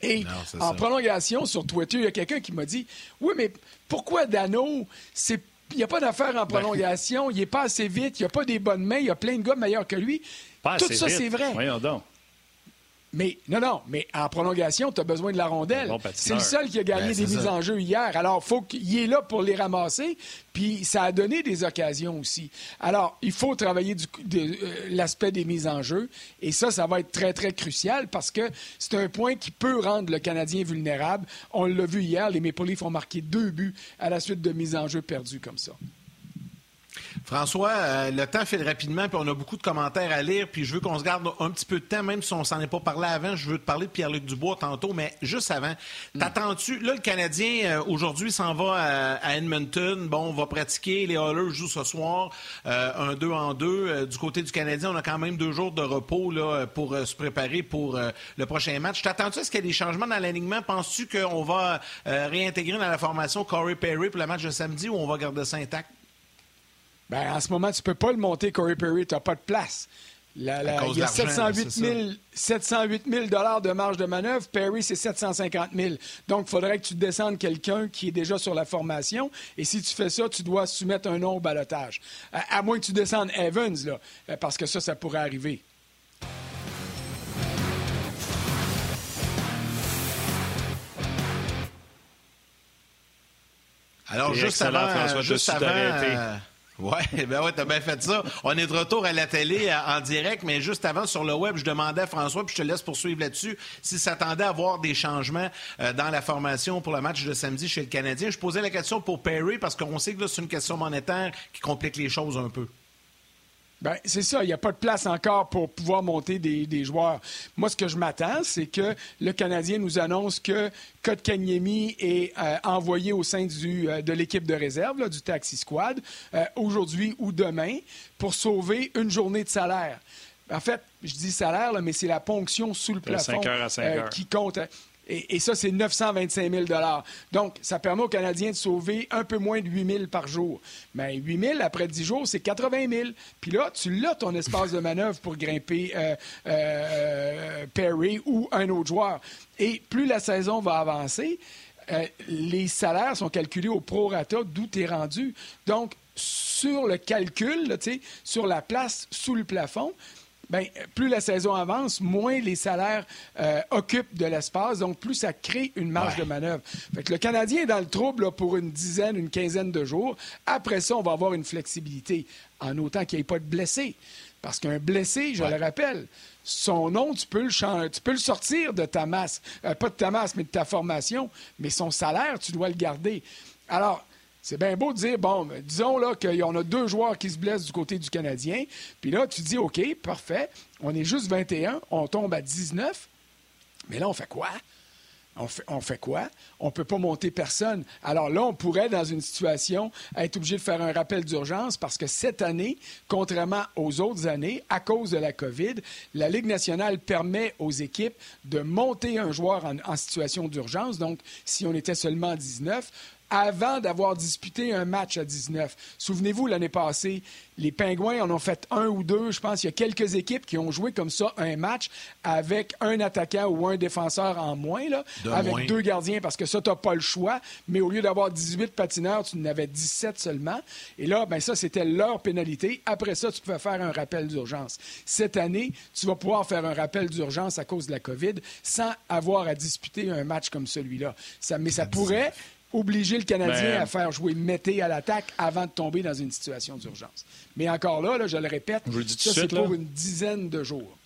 Et en prolongation, sur Twitter, il y a quelqu'un qui m'a dit Oui, mais pourquoi Dano Il n'y a pas d'affaire en ben, prolongation, il n'est pas assez vite, il n'y a pas des bonnes mains, il y a plein de gars meilleurs que lui. Tout ça, c'est vrai. Voyons donc. Mais non, non, mais en prolongation, tu as besoin de la rondelle. c'est le seul qui a gagné ben, des mises en jeu hier. Alors, faut qu'il est là pour les ramasser, puis ça a donné des occasions aussi. Alors, il faut travailler de, euh, l'aspect des mises en jeu, et ça, ça va être très, très crucial parce que c'est un point qui peut rendre le Canadien vulnérable. On l'a vu hier, les Maple Leafs ont marqué deux buts à la suite de mises en jeu perdues comme ça. François, euh, le temps file rapidement, puis on a beaucoup de commentaires à lire, puis je veux qu'on se garde un petit peu de temps, même si on s'en est pas parlé avant. Je veux te parler de Pierre-Luc Dubois tantôt, mais juste avant, mm. t'attends-tu... Là, le Canadien, euh, aujourd'hui, s'en va à, Edmonton. Bon, on va pratiquer. Les Oilers jouent ce soir, euh, un deux en deux. du côté du Canadien, on a quand même deux jours de repos là, pour se préparer pour le prochain match. T'attends-tu? À ce qu'il y ait des changements dans l'alignement? Penses-tu qu'on va réintégrer dans la formation Corey Perry pour le match de samedi ou on va garder ça intact? Ben, en ce moment, tu ne peux pas le monter, Corey Perry. Tu n'as pas de place. il y a 708 000, de marge de manœuvre. Perry, c'est 750 000. Donc, il faudrait que tu descendes quelqu'un qui est déjà sur la formation. Et si tu fais ça, tu dois soumettre un nom au balotage. À, moins que tu descendes Evans, là, euh, parce que ça, ça pourrait arriver. Alors, juste avant, François, juste avant, oui, [laughs] ben ouais, t'as bien fait ça. On est de retour à la télé euh, en direct, mais juste avant, sur le web, je demandais à François, puis je te laisse poursuivre là-dessus, s'il s'attendait à voir des changements euh, dans la formation pour le match de samedi chez le Canadien. Je posais la question pour Perry, parce qu'on sait que c'est une question monétaire qui complique les choses un peu. Ben, c'est ça, il n'y a pas de place encore pour pouvoir monter des, joueurs. Moi, ce que je m'attends, c'est que le Canadien nous annonce que Kotkaniemi est euh, envoyé au sein du, euh, de l'équipe de réserve, du Taxi Squad, euh, aujourd'hui ou demain, pour sauver une journée de salaire. En fait, je dis salaire, mais c'est la ponction sous le plafond qui compte. Et, ça, c'est 925 000 Donc, ça permet aux Canadiens de sauver un peu moins de 8 000 par jour. Mais 8 000 après 10 jours, c'est 80 000. Puis là, tu l'as ton espace de manœuvre pour grimper euh, euh, Perry ou un autre joueur. Et plus la saison va avancer, euh, les salaires sont calculés au prorata d'où tu es rendu. Donc, sur le calcul, sur la place sous le plafond, Bien, plus la saison avance, moins les salaires euh, occupent de l'espace, donc plus ça crée une marge de manœuvre. Fait que le Canadien est dans le trouble pour une dizaine, une quinzaine de jours. Après ça, on va avoir une flexibilité, en autant qu'il n'y ait pas de blessés. Parce qu'un blessé, je le rappelle, son nom, tu peux le, tu peux le sortir de ta masse. Euh, pas de ta masse, mais de ta formation. Mais son salaire, tu dois le garder. Alors, c'est bien beau de dire, bon, disons là qu'on a deux joueurs qui se blessent du côté du Canadien. Puis là, tu dis, OK, parfait, on est juste 21, on tombe à 19. Mais là, on fait quoi? On fait, quoi? On ne peut pas monter personne. Alors là, on pourrait, dans une situation, être obligé de faire un rappel d'urgence parce que cette année, contrairement aux autres années, à cause de la COVID, la Ligue nationale permet aux équipes de monter un joueur en, en situation d'urgence. Donc, si on était seulement 19, avant d'avoir disputé un match à 19. Souvenez-vous, l'année passée, les Pingouins en ont fait un ou deux. Je pense qu'il y a quelques équipes qui ont joué comme ça un match avec un attaquant ou un défenseur en moins, là, avec deux gardiens, parce que ça, tu n'as pas le choix. Mais au lieu d'avoir 18 patineurs, tu en avais 17 seulement. Et là, ben ça, c'était leur pénalité. Après ça, tu pouvais faire un rappel d'urgence. Cette année, tu vas pouvoir faire un rappel d'urgence à cause de la COVID sans avoir à disputer un match comme celui-là. Ça, mais ça pourrait obliger le Canadien ben, à faire jouer Mété à l'attaque avant de tomber dans une situation d'urgence. Mais encore là, je le répète, ça, c'est pour une dizaine de jours.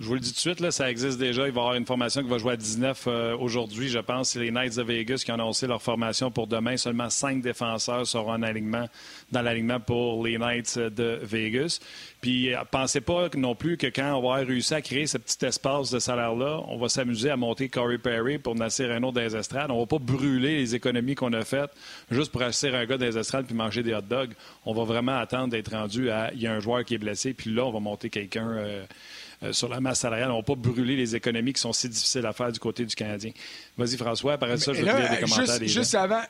Je vous le dis tout de suite, là, ça existe déjà. Il va y avoir une formation qui va jouer à 19 euh, aujourd'hui, je pense. C'est les Knights de Vegas qui ont annoncé leur formation pour demain. Seulement cinq défenseurs seront en alignement, dans l'alignement pour les Knights de Vegas. Puis euh, pensez pas non plus que quand on va réussir à créer ce petit espace de salaire-là, on va s'amuser à monter Corey Perry pour Nasser Renault des estrades. On va pas brûler les économies qu'on a faites juste pour acheter un gars des estrades puis manger des hot dogs. On va vraiment attendre d'être rendu à il y a un joueur qui est blessé, puis là, on va monter quelqu'un. Euh, sur la masse salariale. On ne va pas brûler les économies qui sont si difficiles à faire du côté du Canadien. Vas-y, François. Après ça, je vais te lire des commentaires. Juste, avant,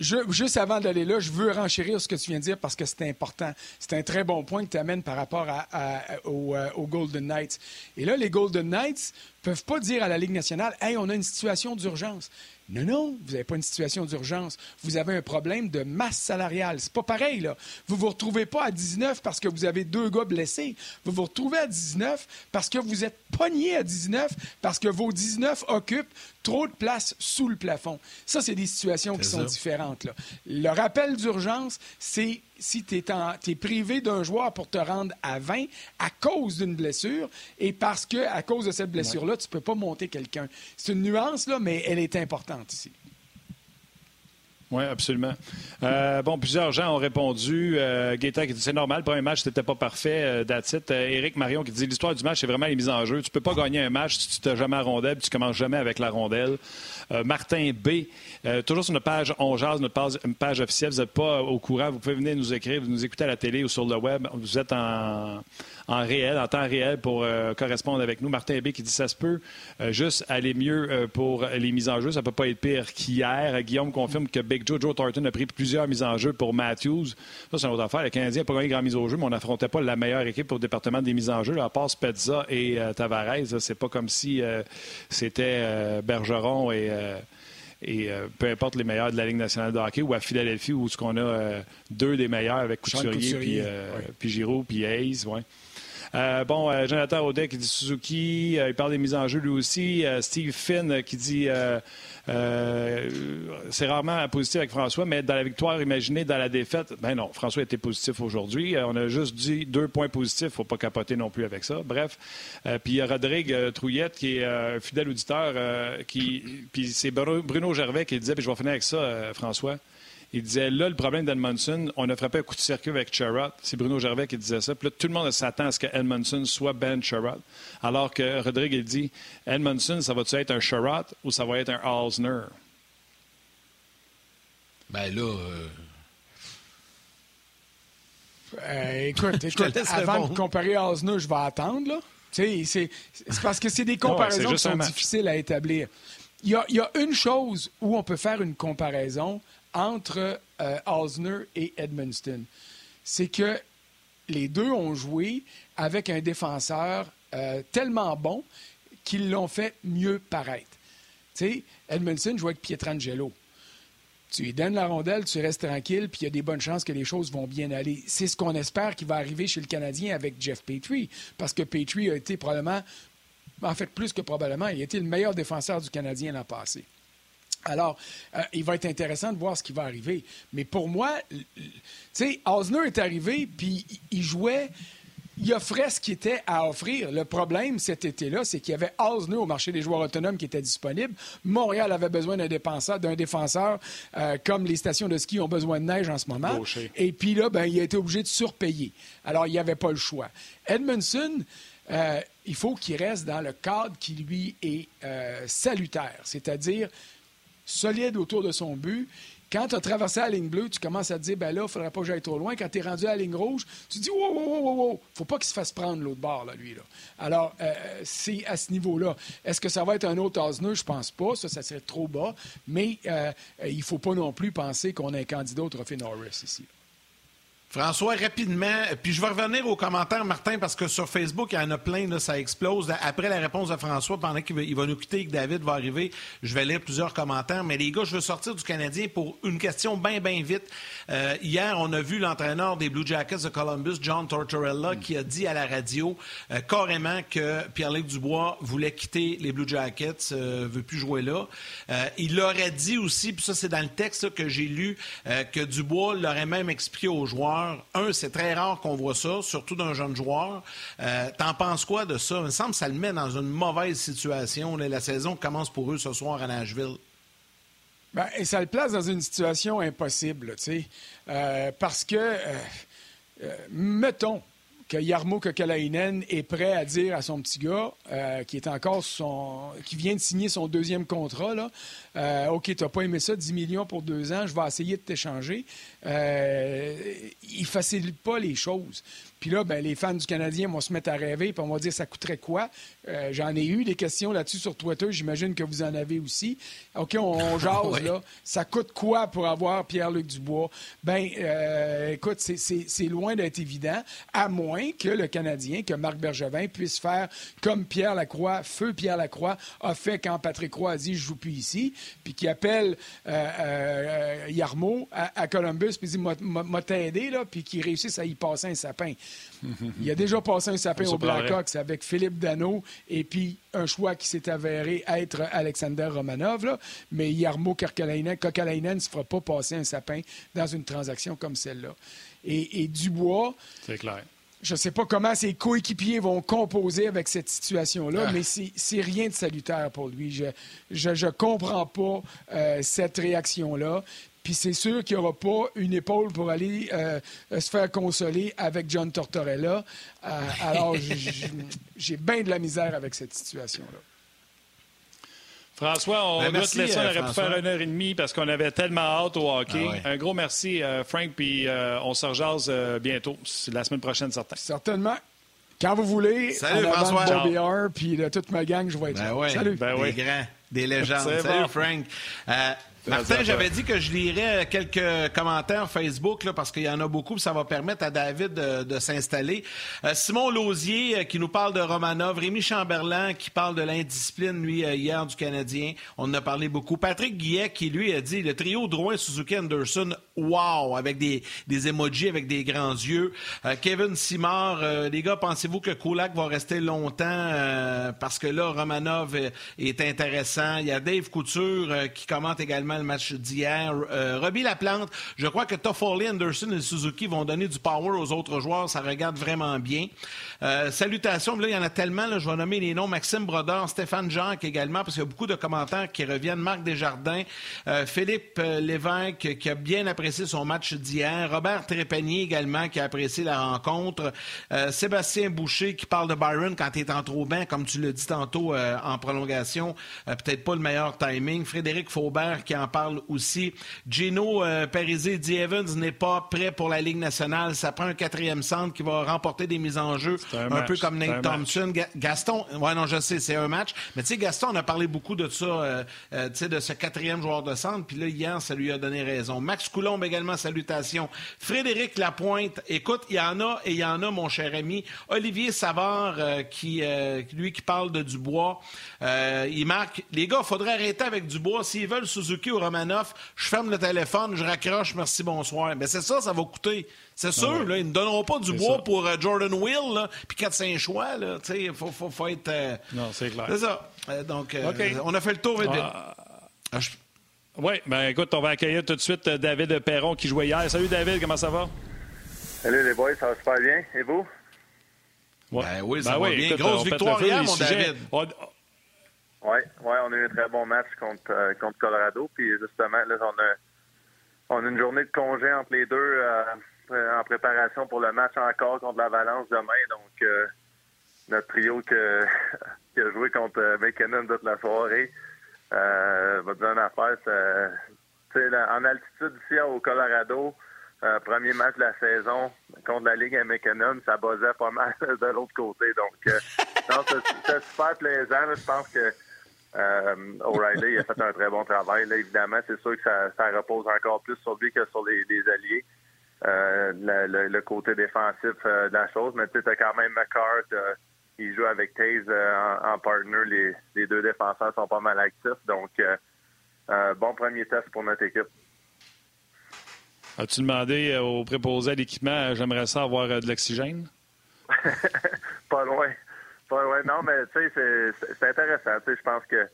juste avant d'aller là, je veux renchérir ce que tu viens de dire parce que c'est important. C'est un très bon point que tu amènes par rapport à, euh, aux, Golden Knights. Et là, les Golden Knights peuvent pas dire à la Ligue nationale Hey, on a une situation d'urgence. Non, non, vous n'avez pas une situation d'urgence. Vous avez un problème de masse salariale. C'est pas pareil, là. Vous vous retrouvez pas à 19 parce que vous avez deux gars blessés. Vous vous retrouvez à 19 parce que vous êtes pogné à 19 parce que vos 19 occupent trop de place sous le plafond. Ça, c'est des situations qui sont différentes, là. Le rappel d'urgence, c'est si tu es, privé d'un joueur pour te rendre à 20 à cause d'une blessure et parce que à cause de cette blessure-là, tu ne peux pas monter quelqu'un. C'est une nuance, là, mais elle est importante ici. Oui, absolument. Euh, bon, plusieurs gens ont répondu. Euh, qui dit c'est normal, le premier match, c'était pas parfait. Euh, euh, Éric Marion qui dit l'histoire du match, c'est vraiment les mises en jeu. Tu peux pas gagner un match si tu n'as jamais la rondelle, puis tu commences jamais avec la rondelle. Euh, Martin B, toujours sur notre page On notre page, officielle, vous n'êtes pas au courant, vous pouvez venir nous écrire, vous nous écoutez à la télé ou sur le web. Vous êtes en en réel, en temps réel pour euh, correspondre avec nous. Martin B qui dit ça se peut euh, juste aller mieux euh, pour les mises en jeu. Ça peut pas être pire qu'hier. Guillaume confirme que Big Joe, Joe Thornton a pris plusieurs mises en jeu pour Matthews. Ça, c'est une autre affaire. Le Canadien n'a pas gagné grand mise au jeu, mais on n'affrontait pas la meilleure équipe au département des mises en jeu. À part Spezza et Tavares, c'est pas comme si c'était Bergeron et et peu importe les meilleurs de la Ligue nationale de hockey ou à Philadelphie où ce qu'on a deux des meilleurs avec Couturier, puis, puis Giroud puis Hayes, ouais. Euh, bon, euh, Jonathan Audet qui dit Suzuki, euh, il parle des mises en jeu lui aussi. Steve Finn qui dit c'est rarement positif avec François, mais dans la victoire imaginée, dans la défaite, ben non, François était positif aujourd'hui. on a juste dit deux points positifs, faut pas capoter non plus avec ça. Bref, puis il y a Rodrigue Trouillette qui est un fidèle auditeur, qui, puis c'est Bruno Gervais qui disait, puis je vais finir avec ça, François. Il disait là, le problème d'Edmondson, on a frappé un coup de circuit avec Sherrod. C'est Bruno Gervais qui disait ça. Puis là, tout le monde s'attend à ce que Edmondson soit Ben Sherrod. Alors que Rodrigue, il dit Edmondson, ça va-tu être un Sherrod ou ça va être un Alsner? Ben là. Euh... Euh, écoute, [laughs] écoute avant de comparer Alsner, je vais attendre. Là. C'est parce que c'est des [laughs] comparaisons qui sont difficiles à établir. Il y, a, il y, a, une chose où on peut faire une comparaison entre euh, et Edmundston. C'est que les deux ont joué avec un défenseur euh, tellement bon qu'ils l'ont fait mieux paraître. Tu sais, Edmundson joue avec Pietrangelo. Tu lui donnes la rondelle, tu restes tranquille, puis il y a des bonnes chances que les choses vont bien aller. C'est ce qu'on espère qui va arriver chez le Canadien avec Jeff Petrie, parce que Petrie a été probablement, en fait plus que probablement, il a été le meilleur défenseur du Canadien l'an passé. Alors, euh, il va être intéressant de voir ce qui va arriver. Mais pour moi, tu sais, Osner est arrivé, puis il jouait il offrait ce qui était à offrir. Le problème cet été-là, c'est qu'il y avait Osner au marché des joueurs autonomes qui était disponible. Montréal avait besoin d'un défenseur, d'un défenseur euh, comme les stations de ski ont besoin de neige en ce moment. Et puis là, ben, il a été obligé de surpayer. Alors, il n'y avait pas le choix. Edmondson, euh, il faut qu'il reste dans le cadre qui lui est salutaire, c'est-à-dire solide autour de son but. Quand tu as traversé la ligne bleue, tu commences à te dire, ben là, il ne faudrait pas que j'aille trop loin. Quand tu es rendu à la ligne rouge, tu te dis, wow, wow, wow, wow, faut pas qu'il se fasse prendre l'autre bord, là, lui. Là. Alors, euh, c'est à ce niveau-là. Est-ce que ça va être un autre Osner? Je pense pas. Ça, ça serait trop bas. Mais euh, il ne faut pas non plus penser qu'on a un candidat au trophée Norris ici. François, rapidement, puis je vais revenir aux commentaires, Martin, parce que sur Facebook, il y en a plein, ça explose. Après la réponse de François, pendant qu'il va, nous quitter et que David va arriver, je vais lire plusieurs commentaires. Mais les gars, je veux sortir du Canadien pour une question bien, bien vite. Euh, hier, on a vu l'entraîneur des Blue Jackets de Columbus, John Tortorella, qui a dit à la radio euh, carrément que Pierre-Luc Dubois voulait quitter les Blue Jackets, euh, veut plus jouer là. Euh, il aurait dit aussi, puis ça c'est dans le texte que j'ai lu, que Dubois l'aurait même expliqué aux joueurs un, c'est très rare qu'on voit ça, surtout d'un jeune joueur. Euh, t'en penses quoi de ça? Il me semble que ça le met dans une mauvaise situation. la saison commence pour eux ce soir à Nashville. Ben, et ça le place dans une situation impossible, tu sais. Euh, parce que, euh, mettons, que Yarmo Kokalainen est prêt à dire à son petit gars, qui est encore son. qui vient de signer son deuxième contrat, là, euh, OK, tu n'as pas aimé ça, 10 millions pour deux ans, je vais essayer de t'échanger. Euh, il facilite pas les choses. Puis là, ben, les fans du Canadien vont se mettre à rêver, puis on va dire ça coûterait quoi? Euh, j'en ai eu des questions là-dessus sur Twitter, j'imagine que vous en avez aussi. OK, on, [laughs] jase, là. Ça coûte quoi pour avoir Pierre-Luc Dubois? Ben, euh, écoute, c'est loin d'être évident, à moins que le Canadien, que Marc Bergevin puisse faire comme Pierre Lacroix, feu Pierre Lacroix, a fait quand Patrick Roy a dit je joue plus ici puis qui appelle euh, Yarmo à, Columbus, puis dit m'a t'aidé, là, puis qui réussisse à y passer un sapin. [laughs] Il a déjà passé un sapin au Blackhawks avec Philippe Dano et puis un choix qui s'est avéré être Alexander Romanov, là, mais Yarmo Kokalainen ne se fera pas passer un sapin dans une transaction comme celle-là. Et, et Dubois. C'est clair je ne sais pas comment ses coéquipiers vont composer avec cette situation-là, ah. mais c'est rien de salutaire pour lui. Je ne comprends pas euh, cette réaction-là. Puis c'est sûr qu'il n'y aura pas une épaule pour aller euh, se faire consoler avec John Tortorella. alors, [laughs] j'ai bien de la misère avec cette situation-là. François, on ben, doit te laisser. On aurait pu faire une heure et demie parce qu'on avait tellement hâte au hockey. Ah un gros merci, Frank, puis on se rejase bientôt. La semaine prochaine, certain. Certainement. Quand vous voulez, Salut, François. puis de toute ma gang, je vais être ben là. Salut. Ben des grands, des légendes. Salut, Frank. Euh, Martin, j'avais dit que je lirais quelques commentaires Facebook là, parce qu'il y en a beaucoup, ça va permettre à David de, s'installer. Euh, Simon Lausier euh, qui nous parle de Romanov, Rémi Chamberlain qui parle de l'indiscipline, lui, euh, hier du Canadien. On en a parlé beaucoup. Patrick Guillet qui, lui, a dit le trio Drouin, Suzuki, Anderson, wow, avec des, emojis, avec des grands yeux. Kevin Simard, les gars, pensez-vous que Kulak va rester longtemps parce que là, Romanov est, intéressant. Il y a Dave Couture qui commente également le match d'hier. Euh, Robbie Laplante, je crois que Toffoli, Anderson et Suzuki vont donner du power aux autres joueurs. Ça regarde vraiment bien. Euh, salutations. Là, il y en a tellement. Je vais nommer les noms. Maxime Brodeur, Stéphane Jacques également, parce qu'il y a beaucoup de commentaires qui reviennent. Marc Desjardins, euh, Philippe Lévesque, qui a bien apprécié son match d'hier. Robert Trépanier également, qui a apprécié la rencontre. Sébastien Boucher, qui parle de Byron quand il est en trop bain, comme tu l'as dit tantôt en prolongation. Peut-être pas le meilleur timing. Frédéric Faubert, qui en parle aussi. Gino euh, dit Evans n'est pas prêt pour la Ligue nationale. Ça prend un quatrième centre qui va remporter des mises en jeu, un, peu comme Nate Thompson. Gaston, ouais, non, je sais, c'est un match. Mais tu sais, Gaston, on a parlé beaucoup de ça, euh, euh, tu sais, de ce quatrième joueur de centre. Puis là, hier, ça lui a donné raison. Max Également, salutations. Frédéric Lapointe, écoute, il y en a et il y en a, mon cher ami. Olivier Savard, euh, qui, lui, qui parle de Dubois. il marque, les gars, il faudrait arrêter avec Dubois. S'ils veulent Suzuki ou Romanoff, je ferme le téléphone, je raccroche, merci, bonsoir. Mais c'est ça, ça va coûter. C'est sûr, là, ils ne donneront pas du bois pour euh, Jordan Will, puis 4-5 choix. Il faut, faut, faut, être. Euh, non, c'est clair. C'est ça. Euh, donc, on a fait le tour vite, ah. Ah, Oui, ben écoute, on va accueillir tout de suite David Perron qui jouait hier. Salut David, comment ça va? Salut les boys, ça va super bien. Et vous? Ouais. Ben oui, ça ben va bien. Grosse victoire hier, mon David. Oui, ouais, on a eu un très bon match contre, euh, contre Colorado. Puis justement, là, on a, on a une journée de congé entre les deux euh, en préparation pour le match encore contre l'Avalanche demain. Donc, euh, notre trio que, [laughs] qui a joué contre McKinnon toute la soirée va dire une affaire. en altitude ici au Colorado, premier match de la saison contre la Ligue McKinnon, ça buzzait pas mal [laughs] de l'autre côté. Donc, [laughs] c'est super plaisant. Je pense que euh, O'Reilly a fait un très bon travail. Là, évidemment, c'est sûr que ça, repose encore plus sur lui que sur les, alliés. Euh, le, côté défensif euh, de la chose, mais tu sais, quand même McCart, il joue avec Taze en, partner. Les, deux défenseurs sont pas mal actifs, donc bon premier test pour notre équipe. As-tu demandé au préposé à l'équipement, j'aimerais ça avoir de l'oxygène? [laughs] pas loin. Ouais, non, mais tu sais, c'est intéressant. Je pense que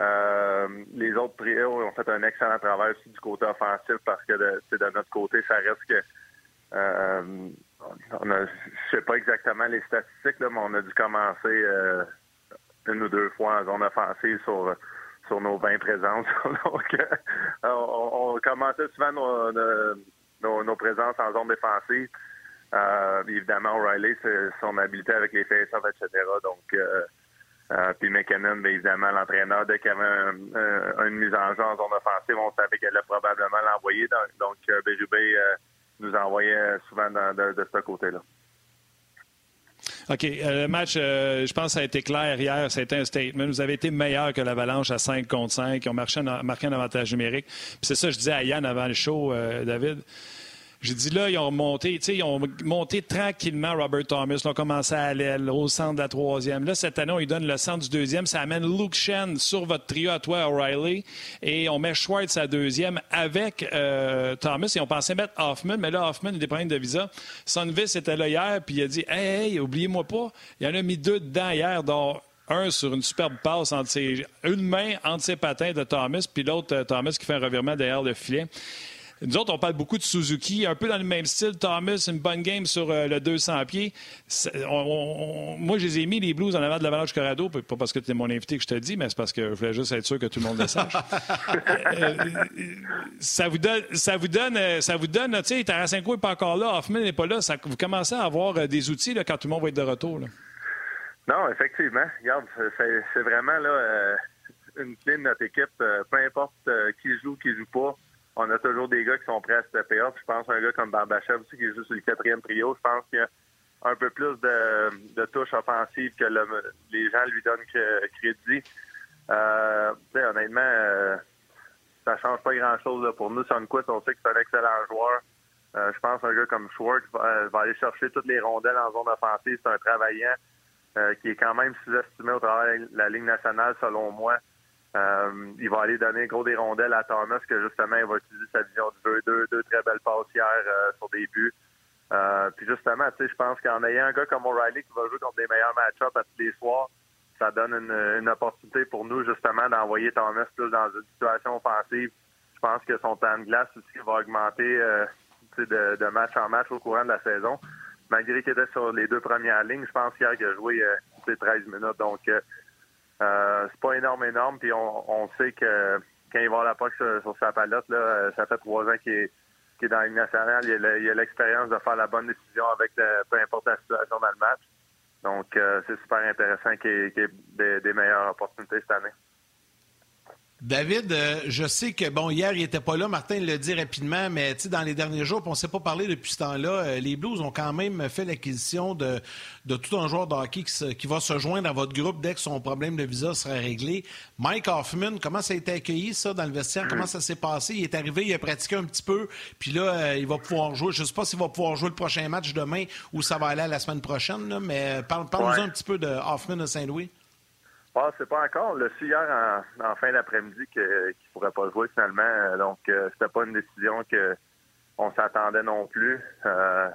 euh, les autres trios ont fait un excellent travail aussi du côté offensif parce que de, de notre côté, ça reste que euh, on a, je sais pas exactement les statistiques, mais on a dû commencer euh, une ou deux fois en zone offensive sur sur nos 20 présences. [laughs] Donc, euh, on, commençait souvent nos, nos, présences en zone défensive. Euh, évidemment, O'Reilly, son habileté avec les face-offs, etc. Donc, puis McKinnon, bien évidemment, l'entraîneur, dès qu'il y avait une mise en jeu en zone offensive, on savait qu'elle allait probablement l'envoyer. Donc, Bérubé nous envoyait souvent de, ce côté-là. OK. le match, je pense que ça a été clair hier. Été un statement. Vous avez été meilleur que l'Avalanche à 5 contre 5. Ils ont marqué un, marqué un avantage numérique. Puis c'est ça que je disais à Yann avant le show, David. J'ai dit là, ils ont monté, ils ont monté tranquillement Robert Thomas. Ils ont commencé à l'aile, au centre de la troisième. Là, cette année, on lui donne le centre du deuxième. Ça amène Luke Shen sur votre trio à toi, O'Reilly. Et on met Schwartz à deuxième avec euh, Thomas. Et on pensait mettre Hoffman, mais là, Hoffman a des problèmes de visa. Sonvis était là hier, puis il a dit Hey, hey oubliez-moi pas, il en a mis deux dedans hier, dont un sur une superbe passe une main entre ses patins de Thomas, puis l'autre, euh, Thomas, qui fait un revirement derrière le filet nous autres, on parle beaucoup de Suzuki, un peu dans le même style. Thomas, une bonne game sur euh, le 200 pieds. moi, je les ai mis, les Blues, en avant de l'Avalanche Corrado, pas parce que tu es mon invité que je te dis, mais c'est parce que je voulais juste être sûr que tout le monde le sache. [laughs] Euh, ça vous donne, ça vous donne, ça vous donne, tu sais, Tarasenko n'est pas encore là, Hoffman n'est pas là. Ça, vous commencez à avoir des outils là, quand tout le monde va être de retour. Là. Non, effectivement. Regarde, c'est vraiment là une clé de notre équipe. peu importe qui joue, qui joue pas on a toujours des gars qui sont prêts à stepper up. Je pense à un gars comme Barbachev aussi qui est juste sur le quatrième trio. Je pense qu'il y a un peu plus de, touches offensives que les gens lui donnent crédit. Euh, honnêtement, euh, ça change pas grand-chose pour nous. Sunquist, on sait que c'est un excellent joueur. Euh, je pense un gars comme Schwartz va, va, aller chercher toutes les rondelles en zone offensive. C'est un travaillant euh, qui est quand même sous-estimé au travers de la Ligue nationale, selon moi. Euh, il va aller donner gros des rondelles à Thomas, que justement, il va utiliser sa vision du jeu. Deux, deux très belles passes hier euh, sur des buts. Euh, puis justement, tu sais, je pense qu'en ayant un gars comme O'Reilly qui va jouer contre des meilleurs match-ups à tous les soirs, ça donne une, opportunité pour nous, justement, d'envoyer Thomas plus dans une situation offensive. Je pense que son temps de glace aussi va augmenter de, match en match au courant de la saison. Malgré qu'il était sur les deux premières lignes, je pense qu'il a joué 13 minutes. Donc, euh, c'est pas énorme, énorme. Puis on, sait que quand il va la POC sur, sa palette, là, euh, ça fait trois ans qu'il est, dans la nationale. Il a l'expérience de faire la bonne décision avec peu importe la situation dans le match. Donc, euh, c'est super intéressant qu'il y ait, des meilleures opportunités cette année. David, euh, je sais que, bon, hier, il n'était pas là. Martin le dit rapidement, mais dans les derniers jours, on ne s'est pas parlé depuis ce temps-là. Euh, les Blues ont quand même fait l'acquisition de, de tout un joueur de hockey qui, va se joindre à votre groupe dès que son problème de visa sera réglé. Mike Hoffman, comment ça a été accueilli, ça, dans le vestiaire? Comment ça s'est passé? Il est arrivé, il a pratiqué un petit peu, puis là, euh, il va pouvoir jouer. Je ne sais pas s'il va pouvoir jouer le prochain match demain ou ça va aller à la semaine prochaine, mais parle-nous un petit peu de Hoffman de Saint-Louis. Ah, c'est pas encore. Le su hier en, fin d'après-midi qu'il ne pourrait pas jouer finalement. Donc, euh, c'était pas une décision que on s'attendait non plus. Euh,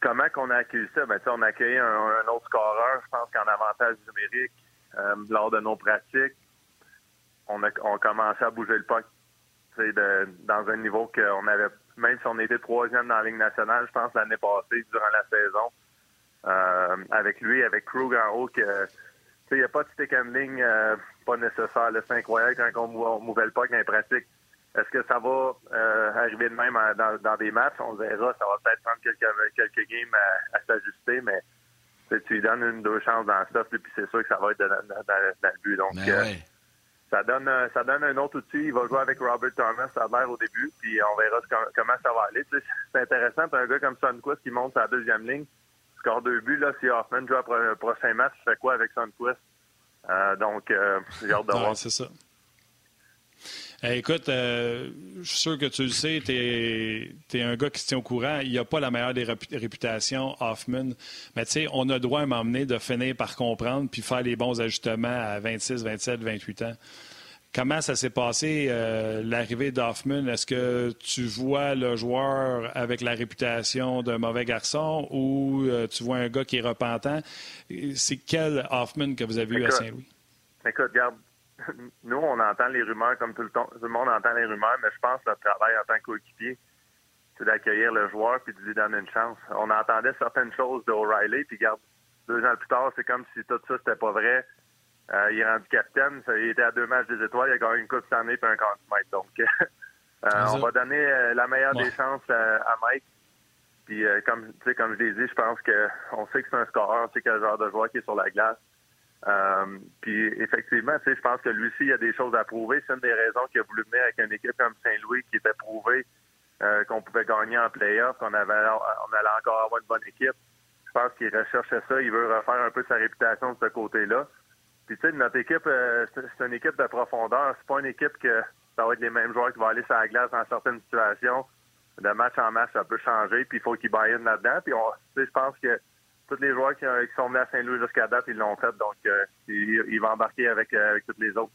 comment qu'on a accueilli ça? Ben, on a accueilli un, autre scoreur, je pense qu'en avantage numérique, euh, lors de nos pratiques. On a, on commencé à bouger le puck de, dans un niveau qu'on avait, même si on était troisième dans la Ligue nationale, je pense l'année passée, durant la saison, avec lui, avec Krug en haut, il n'y a pas de stick handling euh, pas nécessaire. C'est incroyable quand on mouvait le puck dans les pratiques. Est-ce que ça va euh, arriver de même dans, des matchs? On verra. Ça va peut-être prendre quelques, quelques games à, s'ajuster, mais tu lui donnes une deux chances dans ça, puis c'est sûr que ça va être dans, le but. Donc, ben euh, ça donne ça donne un autre outil. Il va jouer avec Robert Thomas, ça a l'air au début, puis on verra comment ça va aller. c'est intéressant, un gars comme Sunquist qui monte sa deuxième ligne score deux buts. Là, si Hoffman joue après un prochain match, tu fais quoi avec Sunquist? Euh, donc, euh, j'ai hâte de voir. c'est ça. Eh, écoute, euh, je suis sûr que tu le sais, tu es, un gars qui se tient au courant. Il n'y a pas la meilleure des réputations, Hoffman. Mais tu sais, on a le droit à donné de finir par comprendre puis faire les bons ajustements à 26, 27, 28 ans. Comment ça s'est passé, euh, l'arrivée d'Hoffman? Est-ce que tu vois le joueur avec la réputation d'un mauvais garçon ou euh, tu vois un gars qui est repentant? C'est quel Hoffman que vous avez vu à Saint-Louis? Écoute, regarde, [laughs] nous, on entend les rumeurs comme tout le, temps, tout le monde entend les rumeurs, mais je pense que notre travail en tant que coéquipier, c'est d'accueillir le joueur puis de lui donner une chance. On entendait certaines choses d'O'Reilly, puis regarde, deux ans plus tard, c'est comme si tout ça, c'était pas vrai. Euh, il est rendu capitaine. Il était à deux matchs des étoiles. Il a gagné une Coupe cette année et un contre Donc, [laughs] euh, on va donner euh, la meilleure des chances à, Mike. Puis, comme, comme je l'ai dit, je pense qu'on sait que c'est un scoreur. On sait quel genre de joueur qui est sur la glace. puis, effectivement, je pense que lui aussi, il a des choses à prouver. C'est une des raisons qu'il a voulu venir avec une équipe comme Saint-Louis qui était prouvée qu'on pouvait gagner en playoff, qu'on avait, on allait encore avoir une bonne équipe. Je pense qu'il recherchait ça. Il veut refaire un peu sa réputation de ce côté-là. Puis tu sais, notre équipe, euh, c'est une équipe de profondeur. C'est pas une équipe que ça va être les mêmes joueurs qui vont aller sur la glace dans certaines situations. De match en match, ça peut changer, puis il faut qu'ils buy là-dedans. Puis je pense que tous les joueurs qui, sont venus à Saint-Louis jusqu'à date, ils l'ont fait. Donc, euh, il, va embarquer avec, euh, avec tous les autres.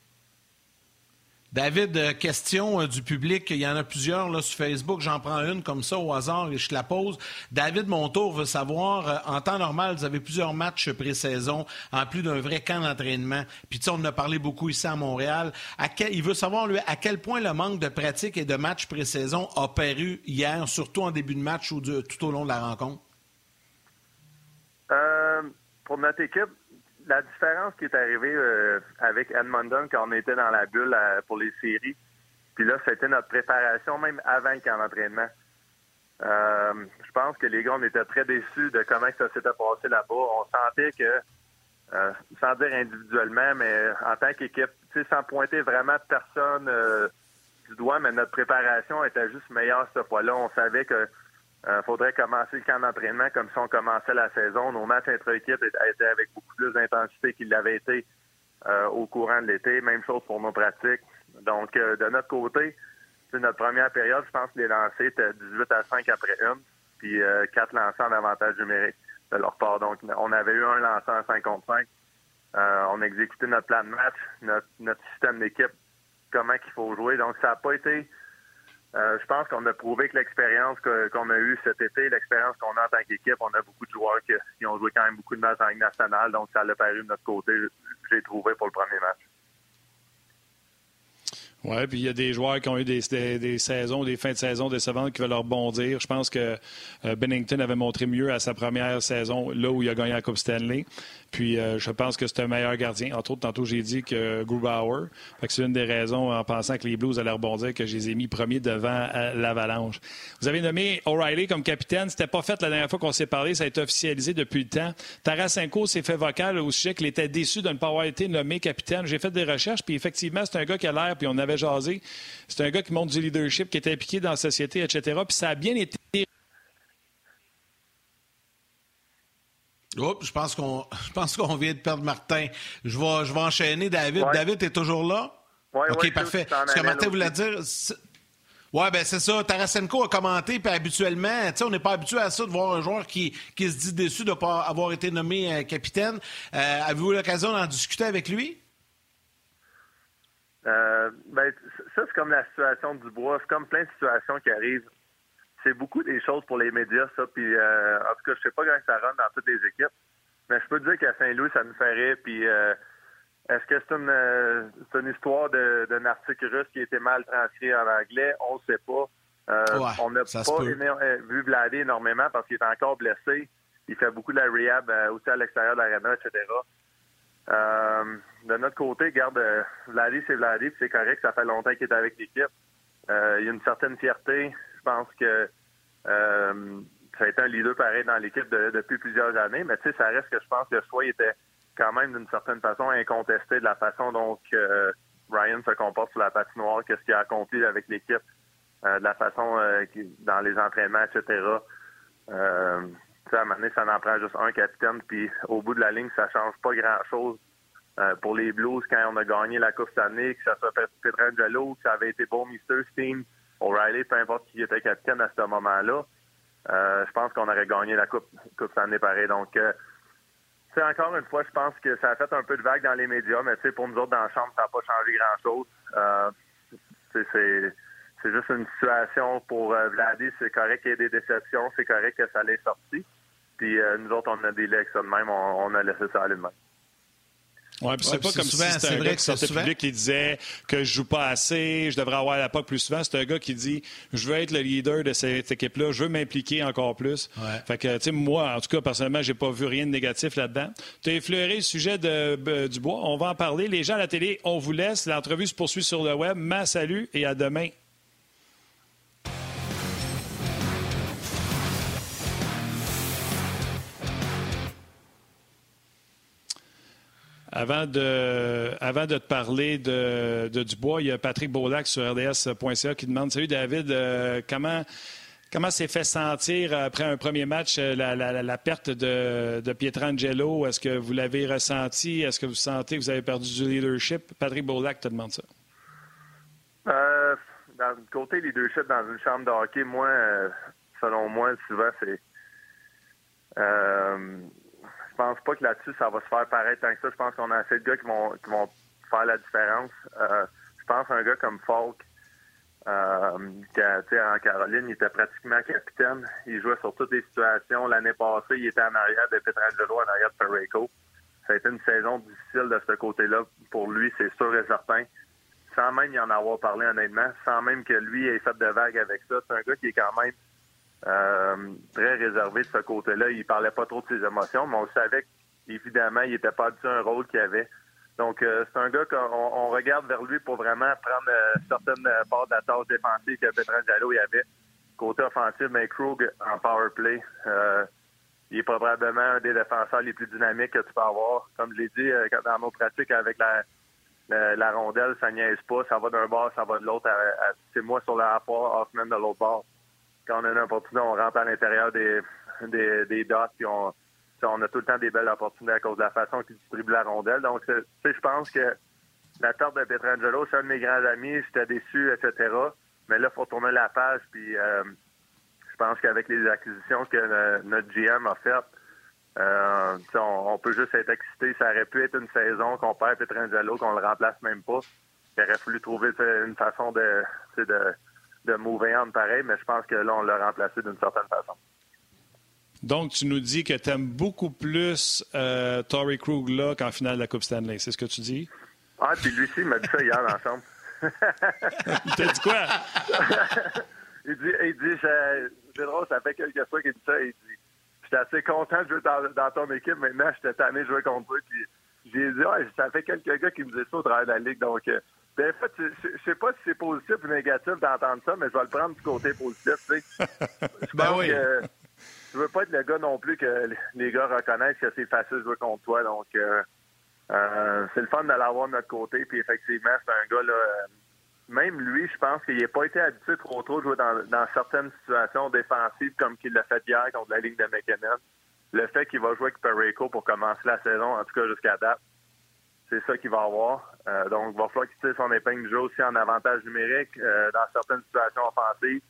David, euh, question euh, du public. Il y en a plusieurs là, sur Facebook. J'en prends une comme ça au hasard et je te la pose. David Montour veut savoir, euh, en temps normal, vous avez plusieurs matchs pré-saison, en plus d'un vrai camp d'entraînement. Puis tu sais, on en a parlé beaucoup ici à Montréal. il veut savoir, à quel point le manque de pratique et de matchs pré-saison a paru hier, surtout en début de match ou tout au long de la rencontre? pour notre équipe, la différence qui est arrivée euh, avec Edmonton quand on était dans la bulle euh, pour les séries, puis là, c'était notre préparation même avant le camp d'entraînement. Euh, je pense que les gars, on était très déçus de comment ça s'était passé là-bas. On sentait que, sans dire individuellement, mais en tant qu'équipe, sans pointer vraiment personne du doigt, mais notre préparation était juste meilleure cette fois-là. On savait que il euh, faudrait commencer le camp d'entraînement comme si on commençait la saison. Nos matchs intra-équipe étaient avec beaucoup plus d'intensité qu'ils l'avaient été euh, au courant de l'été. Même chose pour nos pratiques. Donc, euh, de notre côté, c'est notre première période, je pense que les lancers étaient 18 à 5 après une, puis quatre lancers en avantage numérique de leur part. Donc, on avait eu un lanceur à 5 contre 5. on a exécuté notre plan de match, notre, notre système d'équipe, comment qu'il faut jouer. Donc, ça n'a pas été euh, je pense qu'on a prouvé que l'expérience qu'on a eue cet été, l'expérience qu'on a en tant qu'équipe, on a beaucoup de joueurs qui, ont joué quand même beaucoup de matchs en Ligue nationale, donc ça l'a paru de notre côté, j'ai trouvé pour le premier match. Oui, puis il y a des joueurs qui ont eu des, des, saisons, des fins de saison décevantes qui veulent leur bondir. Je pense que euh, Bennington avait montré mieux à sa première saison, là où il a gagné la Coupe Stanley. Puis euh, je pense que c'est un meilleur gardien. Entre autres, tantôt j'ai dit que Grubauer. c'est une des raisons, en pensant que les Blues allaient rebondir, que je les ai mis premiers devant euh, l'Avalanche. Vous avez nommé O'Reilly comme capitaine. C'était pas fait la dernière fois qu'on s'est parlé. Ça a été officialisé depuis le temps. Tarasenko s'est fait vocal au sujet qu'il était déçu de ne pas avoir été nommé capitaine. J'ai fait des recherches, puis effectivement, c'est un gars qui a l'air, puis on avait jasé. C'est un gars qui montre du leadership, qui était impliqué dans la société, etc. Puis ça a bien été je pense qu'on [laughs] je pense qu'on vient de perdre Martin. Je vais, je vais enchaîner David. David, est toujours là? Oui, OK, parfait. Ce que Martin voulait dire. Oui, ben c'est ça. Tarasenko a commenté, puis habituellement, on n'est pas habitué à ça de voir un joueur qui, qui se dit déçu de ne pas avoir été nommé euh, capitaine. Euh, avez-vous l'occasion d'en discuter avec lui? Euh, ben, ça, c'est comme la situation du bois. C'est comme plein de situations qui arrivent c'est beaucoup des choses pour les médias, ça. Puis, euh, en tout cas, je sais pas comment ça rentre dans toutes les équipes. Mais je peux te dire qu'à Saint-Louis, ça nous ferait. Puis, euh, est-ce que c'est une, euh, une histoire d'un article russe qui a été mal transcrit en anglais? On ne sait pas. on n'a pas vu Vladé énormément parce qu'il est encore blessé. Il fait beaucoup de la rehab aussi à l'extérieur de l'arena, etc. de notre côté, garde Vladé, c'est Vladé, c'est correct, ça fait longtemps qu'il est avec l'équipe. il y a une certaine fierté pense que euh, ça a été un leader pareil dans l'équipe depuis plusieurs années, mais tu sais, ça reste que je pense que le choix était quand même d'une certaine façon incontesté de la façon dont euh, Ryan se comporte sur la patinoire, qu'est-ce qu'il a accompli avec l'équipe, euh, de la façon dans les entraînements, etc. Euh, à un moment donné, ça en prend juste un capitaine, puis au bout de la ligne, ça change pas grand-chose pour les Blues quand on a gagné la Coupe cette année, que ça soit Petrangelo, que ça avait été bon Mister Steam, O'Reilly, peu importe qui était capitaine à ce moment-là, euh, je pense qu'on aurait gagné la Coupe, coupe année pareil. Donc, euh, encore une fois, je pense que ça a fait un peu de vague dans les médias, mais pour nous autres dans la chambre, ça n'a pas changé grand-chose. Euh, c'est juste une situation pour euh, Vladi. C'est correct qu'il y ait des déceptions. C'est correct que ça l'ait sorti. Puis nous autres, on a des legs ça de même. On, on a laissé ça aller de même. Oui, puis c'est pas comme si c'était un gars qui sortait public qui disait que je joue pas assez, je devrais avoir la POC plus souvent. C'est un gars qui dit je veux être le leader de cette équipe-là, je veux m'impliquer encore plus. Fait que, tu sais, moi, en tout cas, personnellement, j'ai pas vu rien de négatif là-dedans. Tu as effleuré le sujet de, du bois. On va en parler. Les gens à la télé, on vous laisse. L'entrevue se poursuit sur le web. Ma salut et à demain. Avant de, avant de te parler de, Dubois, il y a Patrick Beaulac sur RDS.ca qui demande Salut David, euh, comment. Comment s'est fait sentir après un premier match euh, la, perte de, de, Pietrangelo? Est-ce que vous l'avez ressenti? Est-ce que vous sentez que vous avez perdu du leadership? Patrick Beaulac te demande ça. Euh, dans côté leadership dans une chambre de hockey, moi, selon moi, souvent, c'est je pense pas que là-dessus, ça va se faire pareil tant que ça. Je pense qu'on a assez de gars qui vont, qui vont faire la différence. Euh, je pense un gars comme Falk, euh, en Caroline, il était pratiquement capitaine. Il jouait sur toutes les situations. L'année passée, il était en arrière de Petrangelo, en arrière de Ferreco. Ça a été une saison difficile de ce côté-là pour lui, c'est sûr et certain. Sans même y en avoir parlé honnêtement, sans même que lui ait fait de vagues avec ça. C'est un gars qui est quand même euh, très réservé de ce côté-là. Il parlait pas trop de ses émotions, mais on savait qu'évidemment, il n'était pas du un rôle qu'il avait. Donc, euh, c'est un gars qu'on regarde vers lui pour vraiment prendre euh, certaines parts de la tâche défensive que Petrangelo y avait. Côté offensif, mais Krug en power play, il est probablement un des défenseurs les plus dynamiques que tu peux avoir. Comme je l'ai dit, dans nos pratiques avec la, la, rondelle, ça niaise pas. Ça va d'un bord, ça va de l'autre. C'est moi sur la rapport, Hoffman de l'autre bord quand on a une opportunité, on rentre à l'intérieur des, des, des dots, puis on, on a tout le temps des belles opportunités à cause de la façon qu'il distribue la rondelle. Donc, je pense que la tarte de Petrangelo, c'est un de mes grands amis, j'étais déçu, etc. Mais là, il faut tourner la page, puis euh, je pense qu'avec les acquisitions que notre GM a faites, euh, on, peut juste être excité. Ça aurait pu être une saison qu'on perd Petrangelo, qu'on le remplace même pas. Il aurait fallu trouver une façon de, de de mauvais on pareil, mais je pense que là, on l'a remplacé d'une certaine façon. Donc, tu nous dis que tu aimes beaucoup plus euh, Tory Krug là qu'en finale de la Coupe Stanley. C'est ce que tu dis? Ah, puis lui aussi, il m'a dit ça hier ensemble. [laughs] il t'a dit quoi? [laughs] il dit, il dit c'est drôle, ça fait quelques fois qu'il dit ça. Il dit, j'étais assez content de jouer dans, ton équipe. Maintenant, j'étais tanné de jouer contre toi. Puis j'ai dit, ouais, ça fait quelques gars qui me disaient ça au travers de la ligue. Donc, euh, ben, en fait, je sais pas si c'est positif ou négatif d'entendre ça, mais je vais le prendre du côté positif, tu sais. [laughs] ben oui. je veux pas être le gars non plus que les gars reconnaissent que c'est facile de jouer contre toi. Donc, euh, euh, c'est le fun de l'avoir de notre côté. Puis, effectivement, c'est un gars, là, même lui, je pense qu'il n'a pas été habitué trop trop de jouer dans, dans certaines situations défensives comme qu'il l'a fait hier contre la ligne de McKinnon. Le fait qu'il va jouer avec Perico pour commencer la saison, en tout cas jusqu'à date, c'est ça qu'il va avoir. Euh, donc, il va falloir qu'il tire son épingle du jeu aussi en avantage numérique euh, dans certaines situations offensives.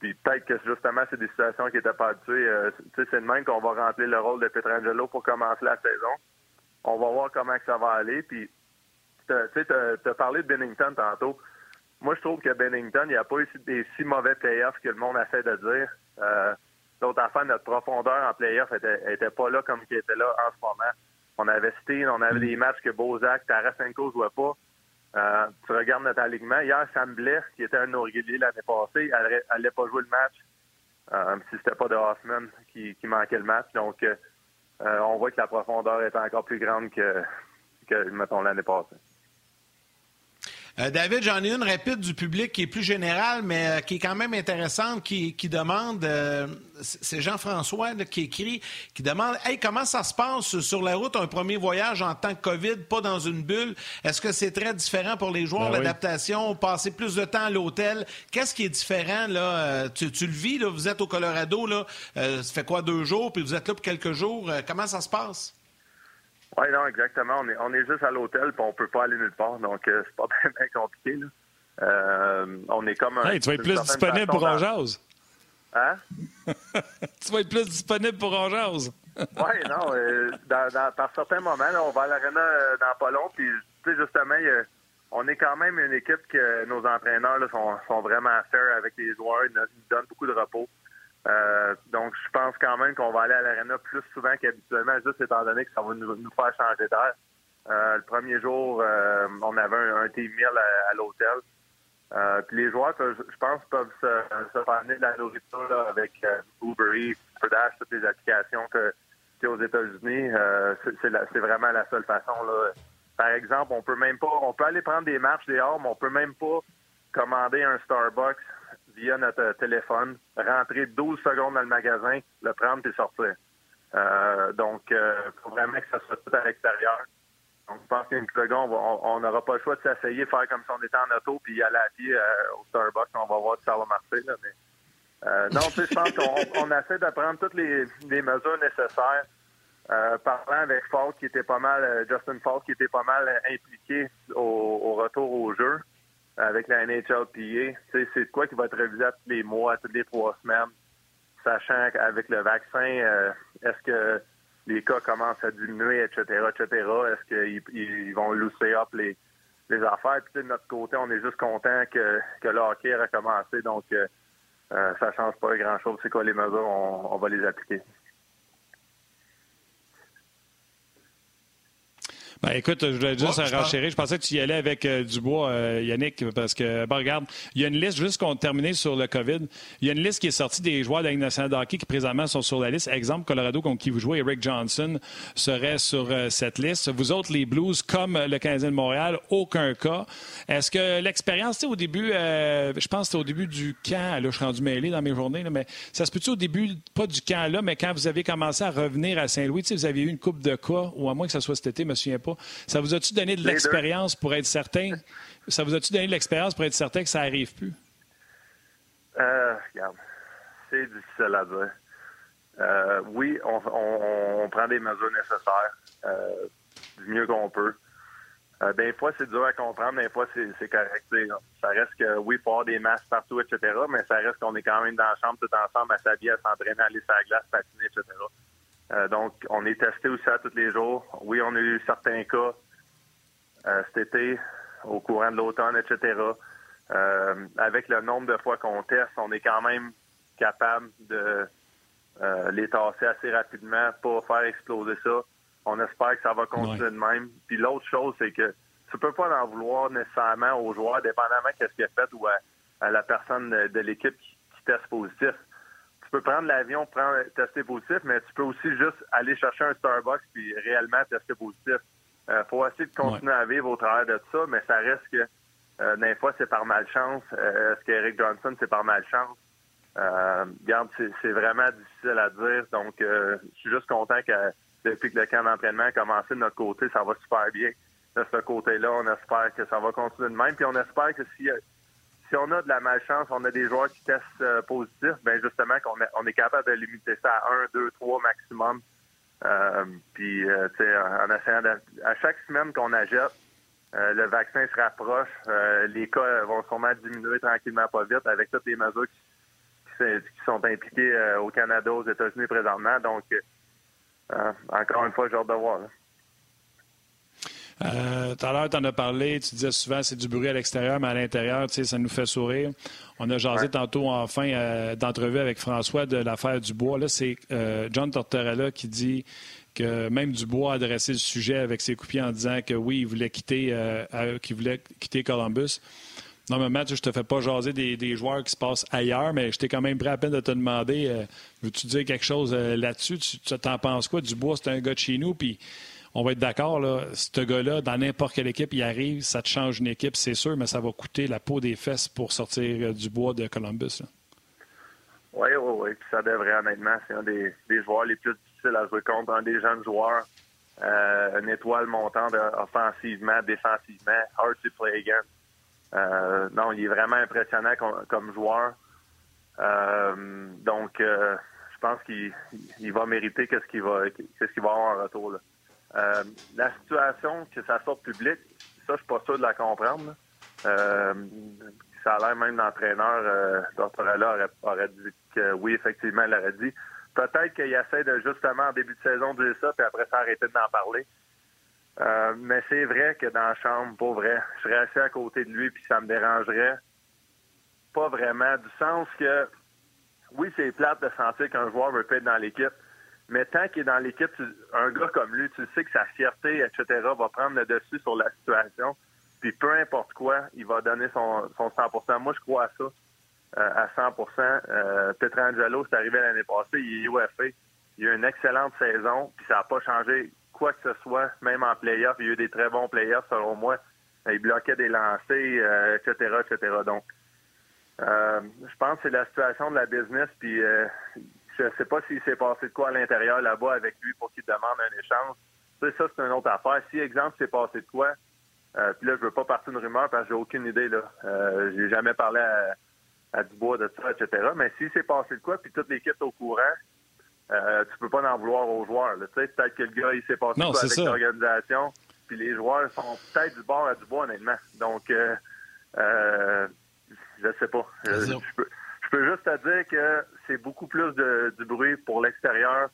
Puis peut-être que justement, c'est des situations qui n'étaient pas habituées. Euh, c'est de même qu'on va remplir le rôle de Petrangelo pour commencer la saison. On va voir comment ça va aller. Puis, tu as parlé de Bennington tantôt. Moi, je trouve que Bennington, il n'y a pas eu des si mauvais playoffs que le monde essaie de dire. Euh, L'autre affaire, notre profondeur en playoffs était, était pas là comme qui était là en ce moment. On avait Steen, on avait des matchs que Bozak, Tarasenko ne jouait pas. Euh, tu regardes notre alignement. Hier, Sam Bless, qui était un de l'année passée, elle n'allait pas jouer le match euh, si c'était pas de Hoffman qui, manquait le match. Donc, euh, on voit que la profondeur est encore plus grande que, que mettons, l'année passée. Euh, David, j'en ai une rapide du public qui est plus générale, mais euh, qui est quand même intéressante, qui, demande, euh, c'est Jean-François qui écrit, qui demande, hey, comment ça se passe sur la route, un premier voyage en tant que COVID, pas dans une bulle? Est-ce que c'est très différent pour les joueurs, ben l'adaptation, passer plus de temps à l'hôtel? Qu'est-ce qui est différent, là? Tu, le vis, là, vous êtes au Colorado, là, ça fait quoi, deux jours, puis vous êtes là pour quelques jours. comment ça se passe? Oui, non, exactement. On est, on est juste à l'hôtel, puis on peut pas aller nulle part, donc euh, c'est pas [laughs] bien, compliqué. Là. Euh, on est comme un. Hey, tu vas être plus disponible pour un Hein? [laughs] tu vas être plus disponible pour un [laughs] oui, non. Euh, dans, dans, par certains moments, là, on va à l'arena euh, dans pas long, puis justement, on est quand même une équipe que nos entraîneurs là, sont, sont vraiment fair avec les joueurs, ils nous donnent beaucoup de repos. Euh, donc, je pense quand même qu'on va aller à l'arena plus souvent qu'habituellement, juste étant donné que ça va nous, faire changer d'air. Euh, le premier jour, euh, on avait un, team meal à, l'hôtel. puis les joueurs, je pense, peuvent se, se de la nourriture avec Uber Eats, toutes les applications que aux États-Unis. c'est vraiment la seule façon. Par exemple, on peut même pas, on peut aller prendre des marches dehors, mais on peut même pas commander un Starbucks via notre téléphone, rentrer 12 secondes dans le magasin, le prendre et sortir. Euh, donc, il euh, faut vraiment que ça soit tout à l'extérieur. Donc, je pense qu'une seconde, on n'aura pas le choix de s'essayer, faire comme si on était en auto, puis aller à pied euh, au Starbucks. On va voir si ça va marcher. Non, je pense qu'on essaie de prendre toutes les, mesures nécessaires. parlant avec Falk, qui était pas mal, Justin Falk, qui était pas mal impliqué au retour au jeu avec la NHLPA. C'est quoi qui va être révisé tous les mois, toutes les trois semaines, sachant qu'avec le vaccin, euh, est-ce que les cas commencent à diminuer, etc., etc. Est-ce qu'ils ils vont loosser up les, affaires? Puis, de notre côté, on est juste content que, que le a recommencé. Donc, euh, euh, ça change pas grand-chose. C'est quoi les mesures? on va les appliquer. Ben, écoute, je voulais juste ouais, renchérir. Je pensais que tu y allais avec euh, Dubois, euh, Yannick, parce que, ben, regarde, il y a une liste, juste qu'on terminé sur le COVID, il y a une liste qui est sortie des joueurs de la Ligue nationale de hockey qui présentement sont sur la liste. Exemple, Colorado, contre qui vous jouez, Eric Johnson serait sur euh, cette liste. Vous autres, les Blues, comme le Canadien de Montréal, aucun cas. Est-ce que l'expérience, tu sais, au début, je pense que c'était au début du camp, là, je suis rendu mêlé dans mes journées, mais ça se peut-tu au début, pas du camp là, mais quand vous avez commencé à revenir à Saint-Louis, tu sais, vous avez eu une coupe de cas, ou à moins que ce soit cet été, je me souviens pas. Ça vous a-tu donné de l'expérience pour être certain? Ça vous a-tu donné de l'expérience pour être certain que ça n'arrive plus? Euh, regarde, c'est difficile à dire. Euh, oui, on, prend des mesures nécessaires euh, du mieux qu'on peut. Euh, des fois, c'est dur à comprendre, des fois, c'est correct. Ça reste que, oui, il faut avoir des masques partout, etc., mais ça reste qu'on est quand même dans la chambre tout ensemble à s'habiller, à s'entraîner, à aller sur la glace, patiner, etc. Euh, donc, on est testé aussi à tous les jours. Oui, on a eu certains cas euh, cet été, au courant de l'automne, etc. Euh, avec le nombre de fois qu'on teste, on est quand même capable de les tasser assez rapidement, pour faire exploser ça. On espère que ça va continuer de même. Puis l'autre chose, c'est que tu peux pas en vouloir nécessairement aux joueurs, dépendamment de ce qu'il a fait ou à, la personne de, l'équipe qui, qui, teste positif peux prendre l'avion, prendre, tester positif, mais tu peux aussi juste aller chercher un Starbucks puis réellement tester positif. Il euh, faut essayer de continuer à vivre au travers de ça, mais ça reste que euh, des fois, c'est par malchance. Euh, Est-ce qu'Eric Johnson, c'est par malchance? Euh, regarde, c'est vraiment difficile à dire. Donc, euh, je suis juste content que depuis que le camp d'entraînement a commencé de notre côté, ça va super bien. De ce côté-là, on espère que ça va continuer de même. Puis on espère que si si on a de la malchance, on a des joueurs qui testent euh, positifs, ben justement qu'on on est capable de limiter ça à un, deux, trois maximum. Euh, puis, euh, tu sais, en essayant de, à chaque semaine qu'on achète, le vaccin se rapproche, les cas vont sûrement diminuer tranquillement pas vite avec toutes les mesures qui, sont impliquées au Canada, aux États-Unis présentement. Donc, encore une fois, j'ai hâte de voir. Tout à l'heure, tu en as parlé, tu disais souvent c'est du bruit à l'extérieur, mais à l'intérieur, tu sais, ça nous fait sourire. On a jasé tantôt en fin euh, d'entrevue avec François de l'affaire du bois. Là, c'est euh, John Tortorella qui dit que même Dubois a adressé le sujet avec ses coupiers en disant que oui, il voulait quitter, qu'il voulait quitter Columbus. Normalement, je te fais pas jaser des, joueurs qui se passent ailleurs, mais j'étais quand même prêt à peine de te demander veux-tu dire quelque chose là-dessus? Tu t'en penses quoi? Dubois, c'est un gars de chez nous, puis on va être d'accord, là, ce gars-là, dans n'importe quelle équipe, il arrive, ça te change une équipe, c'est sûr, mais ça va coûter la peau des fesses pour sortir euh, du bois de Columbus. Oui, oui, oui. Puis ça devrait, honnêtement, c'est un des, joueurs les plus difficiles à jouer contre, un des jeunes joueurs, euh, une étoile montante offensivement, défensivement, hard to play again. Euh, non, il est vraiment impressionnant comme, joueur. donc, je pense qu'il va mériter qu'est-ce qu'il va, qu'est-ce qu'il va avoir en retour. Là. Euh, la situation que ça sorte public, ça, je suis pas sûr de la comprendre. Euh, ça a l'air même l'entraîneur, euh, aurait, aurait dit que oui, effectivement, il l'aurait dit. Peut-être qu'il essaie de justement en début de saison dire ça, puis après ça arrêter d'en parler. Euh, mais c'est vrai que dans la chambre, pour vrai, je serais assis à côté de lui, puis ça me dérangerait pas vraiment, du sens que oui, c'est plate de sentir qu'un joueur veut pas être dans l'équipe, mais tant qu'il est dans l'équipe, un gars comme lui, tu sais que sa fierté, etc., va prendre le dessus sur la situation. Puis peu importe quoi, il va donner son, son 100% Moi, je crois à ça, euh, à 100% euh, Petrangelo, c'est arrivé l'année passée, il est UFA. Il a eu une excellente saison, puis ça n'a pas changé quoi que ce soit, même en playoff. Il y a eu des très bons playoffs, selon moi. Il bloquait des lancers, etc., euh, etc. Donc, euh, je pense que c'est la situation de la business, puis je ne sais pas s'il s'est passé de quoi à l'intérieur là-bas avec lui pour qu'il demande un échange. Ça, ça c'est une autre affaire. Si, exemple, s'est passé de quoi, euh, puis là, je veux pas partir une rumeur parce que j'ai aucune idée. là. Euh, j'ai jamais parlé à, Dubois de ça, etc. Mais s'il s'est passé de quoi, puis toute l'équipe est au courant, euh, tu peux pas en vouloir aux joueurs. Tu sais, peut-être que le gars, il s'est passé de quoi avec l'organisation, puis les joueurs sont peut-être du bord à Dubois, honnêtement. Donc, euh, euh, je sais pas. je peux, je peux juste te dire que c'est beaucoup plus de, du bruit pour l'extérieur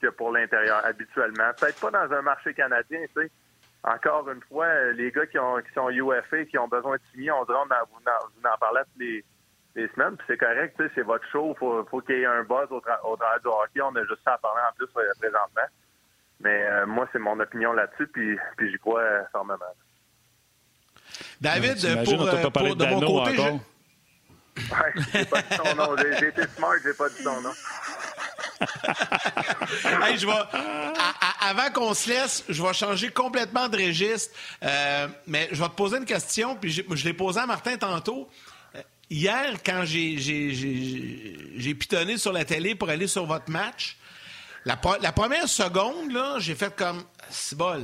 que pour l'intérieur habituellement. Peut-être pas dans un marché canadien, tu sais, encore une fois, les gars qui, ont, qui sont UFA, qui ont besoin de signer, on dirait, vous, en, parlez toutes les, les semaines, puis c'est correct, c'est votre show, faut, faut qu'il y ait un buzz au, au travers du hockey, on a juste ça à parler en plus euh, présentement. Mais euh, moi, c'est mon opinion là-dessus, puis, puis j'y crois euh, fermement. David, pour, euh, pour, de mon côté, je... Ouais, j'ai pas dit son nom. J'ai été smart, j'ai pas dit son nom. [laughs] je avant qu'on se laisse, je vais changer complètement de registre. Euh, mais je vais te poser une question, puis je l'ai posée à Martin tantôt. Euh, hier, quand j'ai pitonné sur la télé pour aller sur votre match, la, première seconde, j'ai fait comme c'est bol,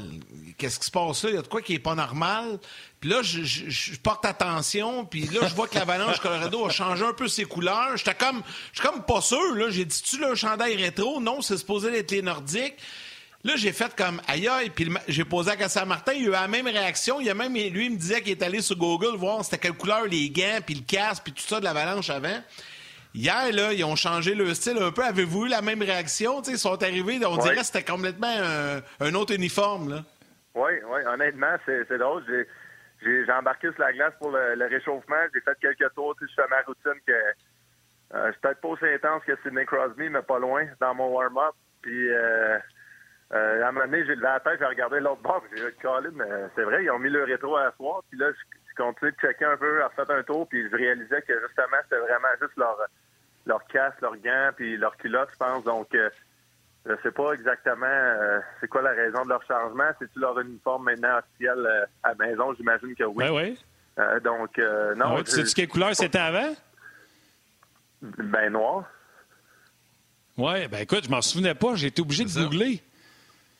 qu'est-ce qui se passe là? Il y a de quoi qui est pas normal? Puis là, je, porte attention, puis là, je vois que l'Avalanche Colorado a changé un peu ses couleurs. J'étais comme, j'étais comme pas sûr, là. J'ai dit, tu le chandail rétro? Non, c'est supposé être les nordiques. Là, j'ai fait comme aïe aïe, puis j'ai posé à Cassia Martin, il a eu la même réaction. Il a même, lui, il me disait qu'il est allé sur Google voir c'était quelle couleur les gants, puis le casque, puis tout ça de l'Avalanche avant. Hier, là, ils ont changé le style un peu. Avez-vous eu la même réaction? ils sont arrivés, on dirait que c'était complètement un, autre uniforme. Là. Oui, oui, honnêtement, c'est drôle. J'ai embarqué sur la glace pour le, réchauffement. J'ai fait quelques tours. Je fais ma routine que euh, je peut-être pas aussi intense que Sidney Crosby, mais pas loin dans mon warm-up. Puis euh, euh, à un moment donné, j'ai levé la tête, j'ai regardé l'autre bord, j'ai dit mais c'est vrai, ils ont mis le rétro à soir. Puis là, je, continue de checker un peu, refait un tour, puis je réalisais que justement, c'était vraiment juste leur leur casque, leurs gants, puis leur culotte, je pense. Donc, euh, je sais pas exactement euh, c'est quoi la raison de leur changement. C'est-tu leur uniforme maintenant officiel euh, à la maison? J'imagine que oui. Ben oui. donc, non. Ah tu sais quelle couleur c'était avant? Ben, noir. Oui, ben écoute, je m'en souvenais pas. J'ai été obligé de googler.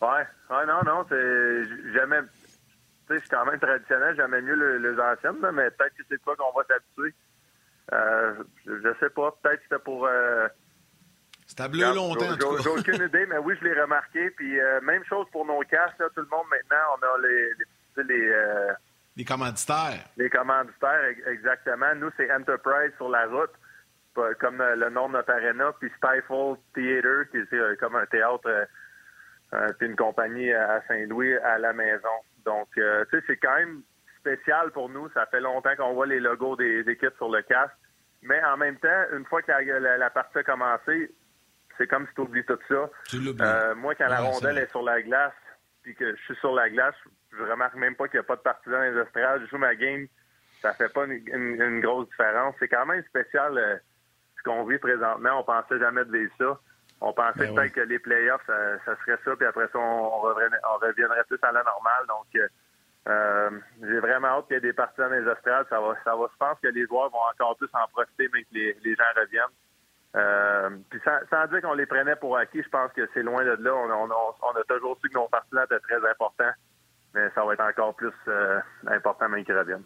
Ouais. ouais, non, non, c'est jamais. Tu sais, je suis quand même traditionnel, j'aimais mieux les, anciennes, mais peut-être que c'est quoi qu'on va s'habituer. Euh, je sais pas. Peut-être que c'était pour. Euh, c'était bleu longtemps. J'ai aucune idée, mais oui, je l'ai remarqué. Puis euh, même chose pour nos casques. tout le monde maintenant, on a les. Les, les, euh, les commanditaires. Les commanditaires, exactement. Nous, c'est Enterprise sur la route, comme le nom de notre arena. Puis Stifle Theater, qui est comme un théâtre. puis une compagnie à Saint-Louis à la maison. Donc, tu sais, c'est quand même spécial pour nous. Ça fait longtemps qu'on voit les logos des équipes sur le casque. Mais en même temps, une fois que la, partie a commencé, c'est comme si tu oublies tout ça. Euh, moi, quand la rondelle est, sur la glace, puis que je suis sur la glace, je remarque même pas qu'il n'y a pas de partisans dans les estrades. Je joue ma game, ça fait pas une, grosse différence. C'est quand même spécial euh, ce qu'on vit présentement. On pensait jamais de vivre ça. On pensait ben peut-être que les playoffs, ça, serait ça, puis après ça, on, reviendrait, plus à la normale. Donc, euh, euh, j'ai vraiment hâte qu'il y ait des parties dans les estrades. Ça va, ça va, je pense que les joueurs vont encore plus en profiter, mais que les, gens reviennent. Euh, puis sans, dire qu'on les prenait pour acquis, je pense que c'est loin de là. On, on, a toujours su que nos partisans étaient très importants, mais ça va être encore plus euh, important même qu'ils reviennent.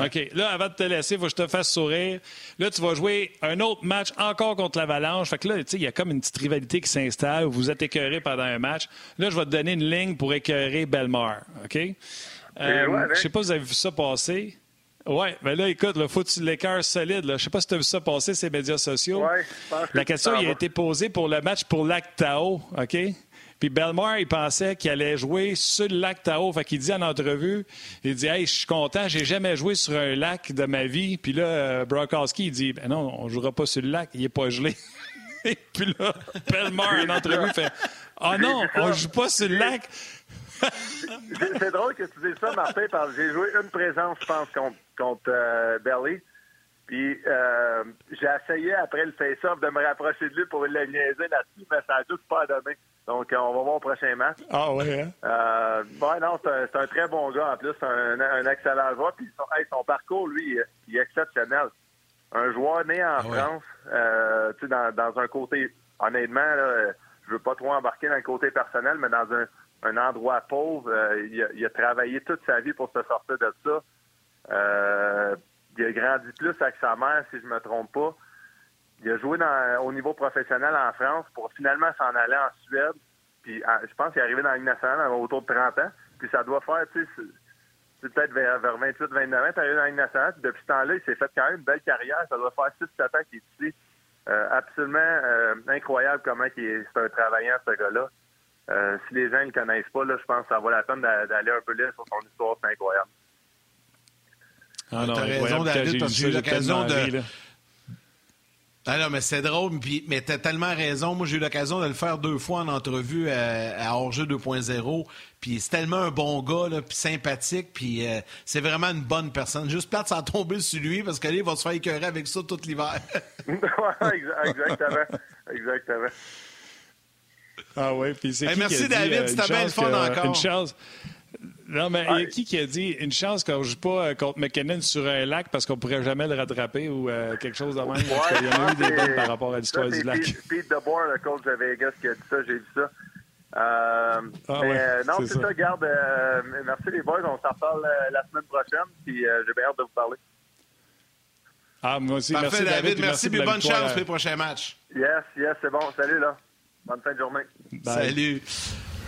OK. Là, avant de te laisser, il faut que je te fasse sourire. Là, tu vas jouer un autre match encore contre l'Avalanche. Fait que là, tu sais, il y a comme une petite rivalité qui s'installe. Vous êtes écœuré pendant un match. Là, je vais te donner une ligne pour écœurer Belmar. OK? Euh, je sais pas si vous avez vu ça passer. Oui, mais là, écoute, il faut que tu l'écœures solide. Je ne sais pas si tu as vu ça passer, ces médias sociaux. Ouais, La question il a été posée pour le match pour l'Actao, OK? Puis Belmar, il pensait qu'il allait jouer sur le lac Tao. Fait qu'il dit en entrevue, il dit Hey, je suis content, j'ai jamais joué sur un lac de ma vie. Puis là, euh, Brokowski, il dit ben non, on jouera pas sur le lac, il est pas gelé. [laughs] Et puis là, Belmar, en entrevue, fait Ah oh non, on joue pas sur le lac. c'est drôle que tu dises ça, Martin, parce que j'ai joué une présence, je pense, contre, contre euh, Belly. Puis euh, j'ai essayé après le face-off de me rapprocher de lui pour le niaiser là-dessus, mais ça n'a juste pas donné. Donc, euh, on va voir au prochain match. Ah oui, hein? Euh, non, c'est un, très bon gars en plus, un, un excellent joueur. Puis son, parcours, lui, il, est exceptionnel. Un joueur né en ah France, euh, tu sais, dans, dans, un côté, honnêtement, là, je veux pas trop embarquer dans le côté personnel, mais dans un, un endroit pauvre, il a, il, a, travaillé toute sa vie pour se sortir de ça. Euh, il a grandi plus avec sa mère, si je me trompe pas. Il a joué au niveau professionnel en France pour finalement s'en aller en Suède. Puis je pense qu'il est arrivé dans la nationale autour de 30 ans. Puis ça doit faire, tu sais, c'est peut-être vers, 28, 29 ans, arrivé dans la nationale. Puis depuis ce temps-là, il s'est fait quand même une belle carrière. Ça doit faire 6-7 ans qu'il est ici. Euh, absolument euh, incroyable comment c'est un travaillant, ce gars-là. si les gens ne le connaissent pas, je pense que ça vaut la peine d'aller un peu lire sur son histoire. C'est incroyable. Ah non, T'as raison, David, parce que j'ai eu l'occasion de. Ah non, mais c'est drôle, puis, mais t'as tellement raison. Moi, j'ai eu l'occasion de le faire deux fois en entrevue à, à 2.0. Puis c'est tellement un bon gars, là, puis sympathique, puis euh, c'est vraiment une bonne personne. Juste plate sans tomber sur lui, parce qu'il va se faire écœurer avec ça tout l'hiver. [laughs] [laughs] exactement. Exactement. Ah oui, puis c'est Merci, David, euh, c'était bien le fun encore. Une chance. Non, mais il y a qui qui a dit une chance qu'on ne joue pas euh, contre McKinnon sur un lac parce qu'on ne pourrait jamais le rattraper ou euh, quelque chose de même? Ouais, il y en a eu des bonnes par rapport à l'histoire du lac. Pete DeBoer, le coach de Vegas, qui a dit ça, j'ai vu ça. Euh, ah, mais ouais, non, c'est ça. ça. Garde, euh, merci les boys. On s'en reparle la semaine prochaine. Puis j'ai bien hâte de vous parler. Ah, moi aussi. Parfait, merci, David. Merci, merci bonne chance pour les prochains matchs. Yes, yes, c'est bon. Salut, là. Bonne fin de journée. Salut.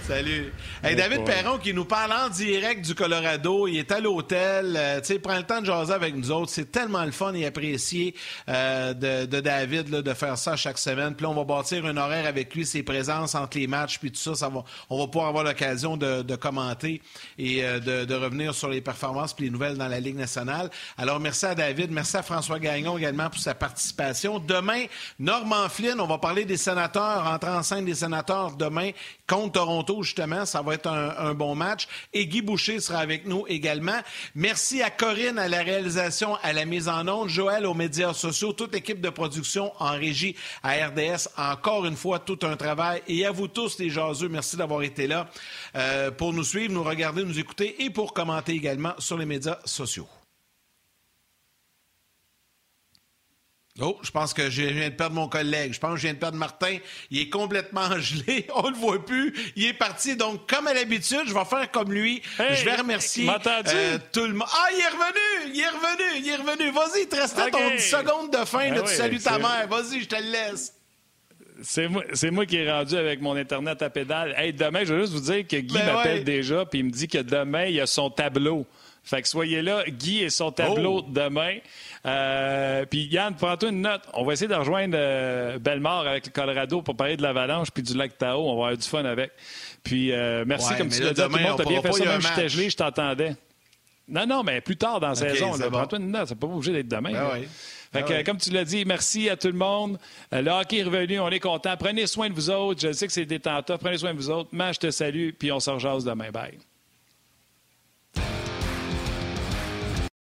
Salut. Hey, David Perron qui nous parle en direct du Colorado. Il est à l'hôtel. Euh, il prend le temps de jaser avec nous autres. C'est tellement le fun et apprécié euh, de, David là, de faire ça chaque semaine. Puis là, on va bâtir un horaire avec lui, ses présences entre les matchs, puis tout ça. ça va, on va pouvoir avoir l'occasion de, commenter et euh, de, revenir sur les performances puis les nouvelles dans la Ligue nationale. Alors, merci à David. Merci à François Gagnon également pour sa participation. Demain, Norman Flynn, on va parler des sénateurs, entrer en scène des sénateurs demain contre Toronto, justement. Ça va être un, bon match. Et Guy Boucher sera avec nous également. Merci à Corinne à la réalisation, à la mise en onde, Joël aux médias sociaux, toute l'équipe de production en régie à RDS. Encore une fois, tout un travail. Et à vous tous, les jaseux, merci d'avoir été là euh, pour nous suivre, nous regarder, nous écouter et pour commenter également sur les médias sociaux. Oh, je pense que je viens de perdre mon collègue. Je pense que je viens de perdre Martin. Il est complètement [laughs] gelé. On le voit plus. Il est parti. Donc, comme à l'habitude, je vais faire comme lui. je vais remercier euh, tout le monde. Ah, il est revenu! Il est revenu! Il est revenu. Vas-y, il te restait ton 10 secondes de fin. Ben tu salues ta mère. Vas-y, je te le laisse. C'est moi, moi, qui ai rendu avec mon Internet à pédale. Hey, demain, je veux juste vous dire que Guy ben m'appelle déjà, puis il me dit que demain, il y a son tableau. Fait que soyez là, Guy et son tableau oh. demain. Euh, puis Yann, prends-toi une note. On va essayer de rejoindre euh, Belmort avec le Colorado pour parler de l'avalanche puis du lac Tao. On va avoir du fun avec. Puis euh, merci comme tu l'as dit. Tout le monde t'a bien fait ça. Même j'étais gelé, je t'entendais. Non, non, mais plus tard dans la saison. Prends-toi une note. C'est pas obligé d'être demain. Ben fait que, ben comme tu l'as dit, merci à tout le monde. Le hockey est revenu, on est content. Prenez soin de vous autres. Je sais que c'est détenteur. Prenez soin de vous autres. Moi, je te salue, puis on se rejase demain. Bye.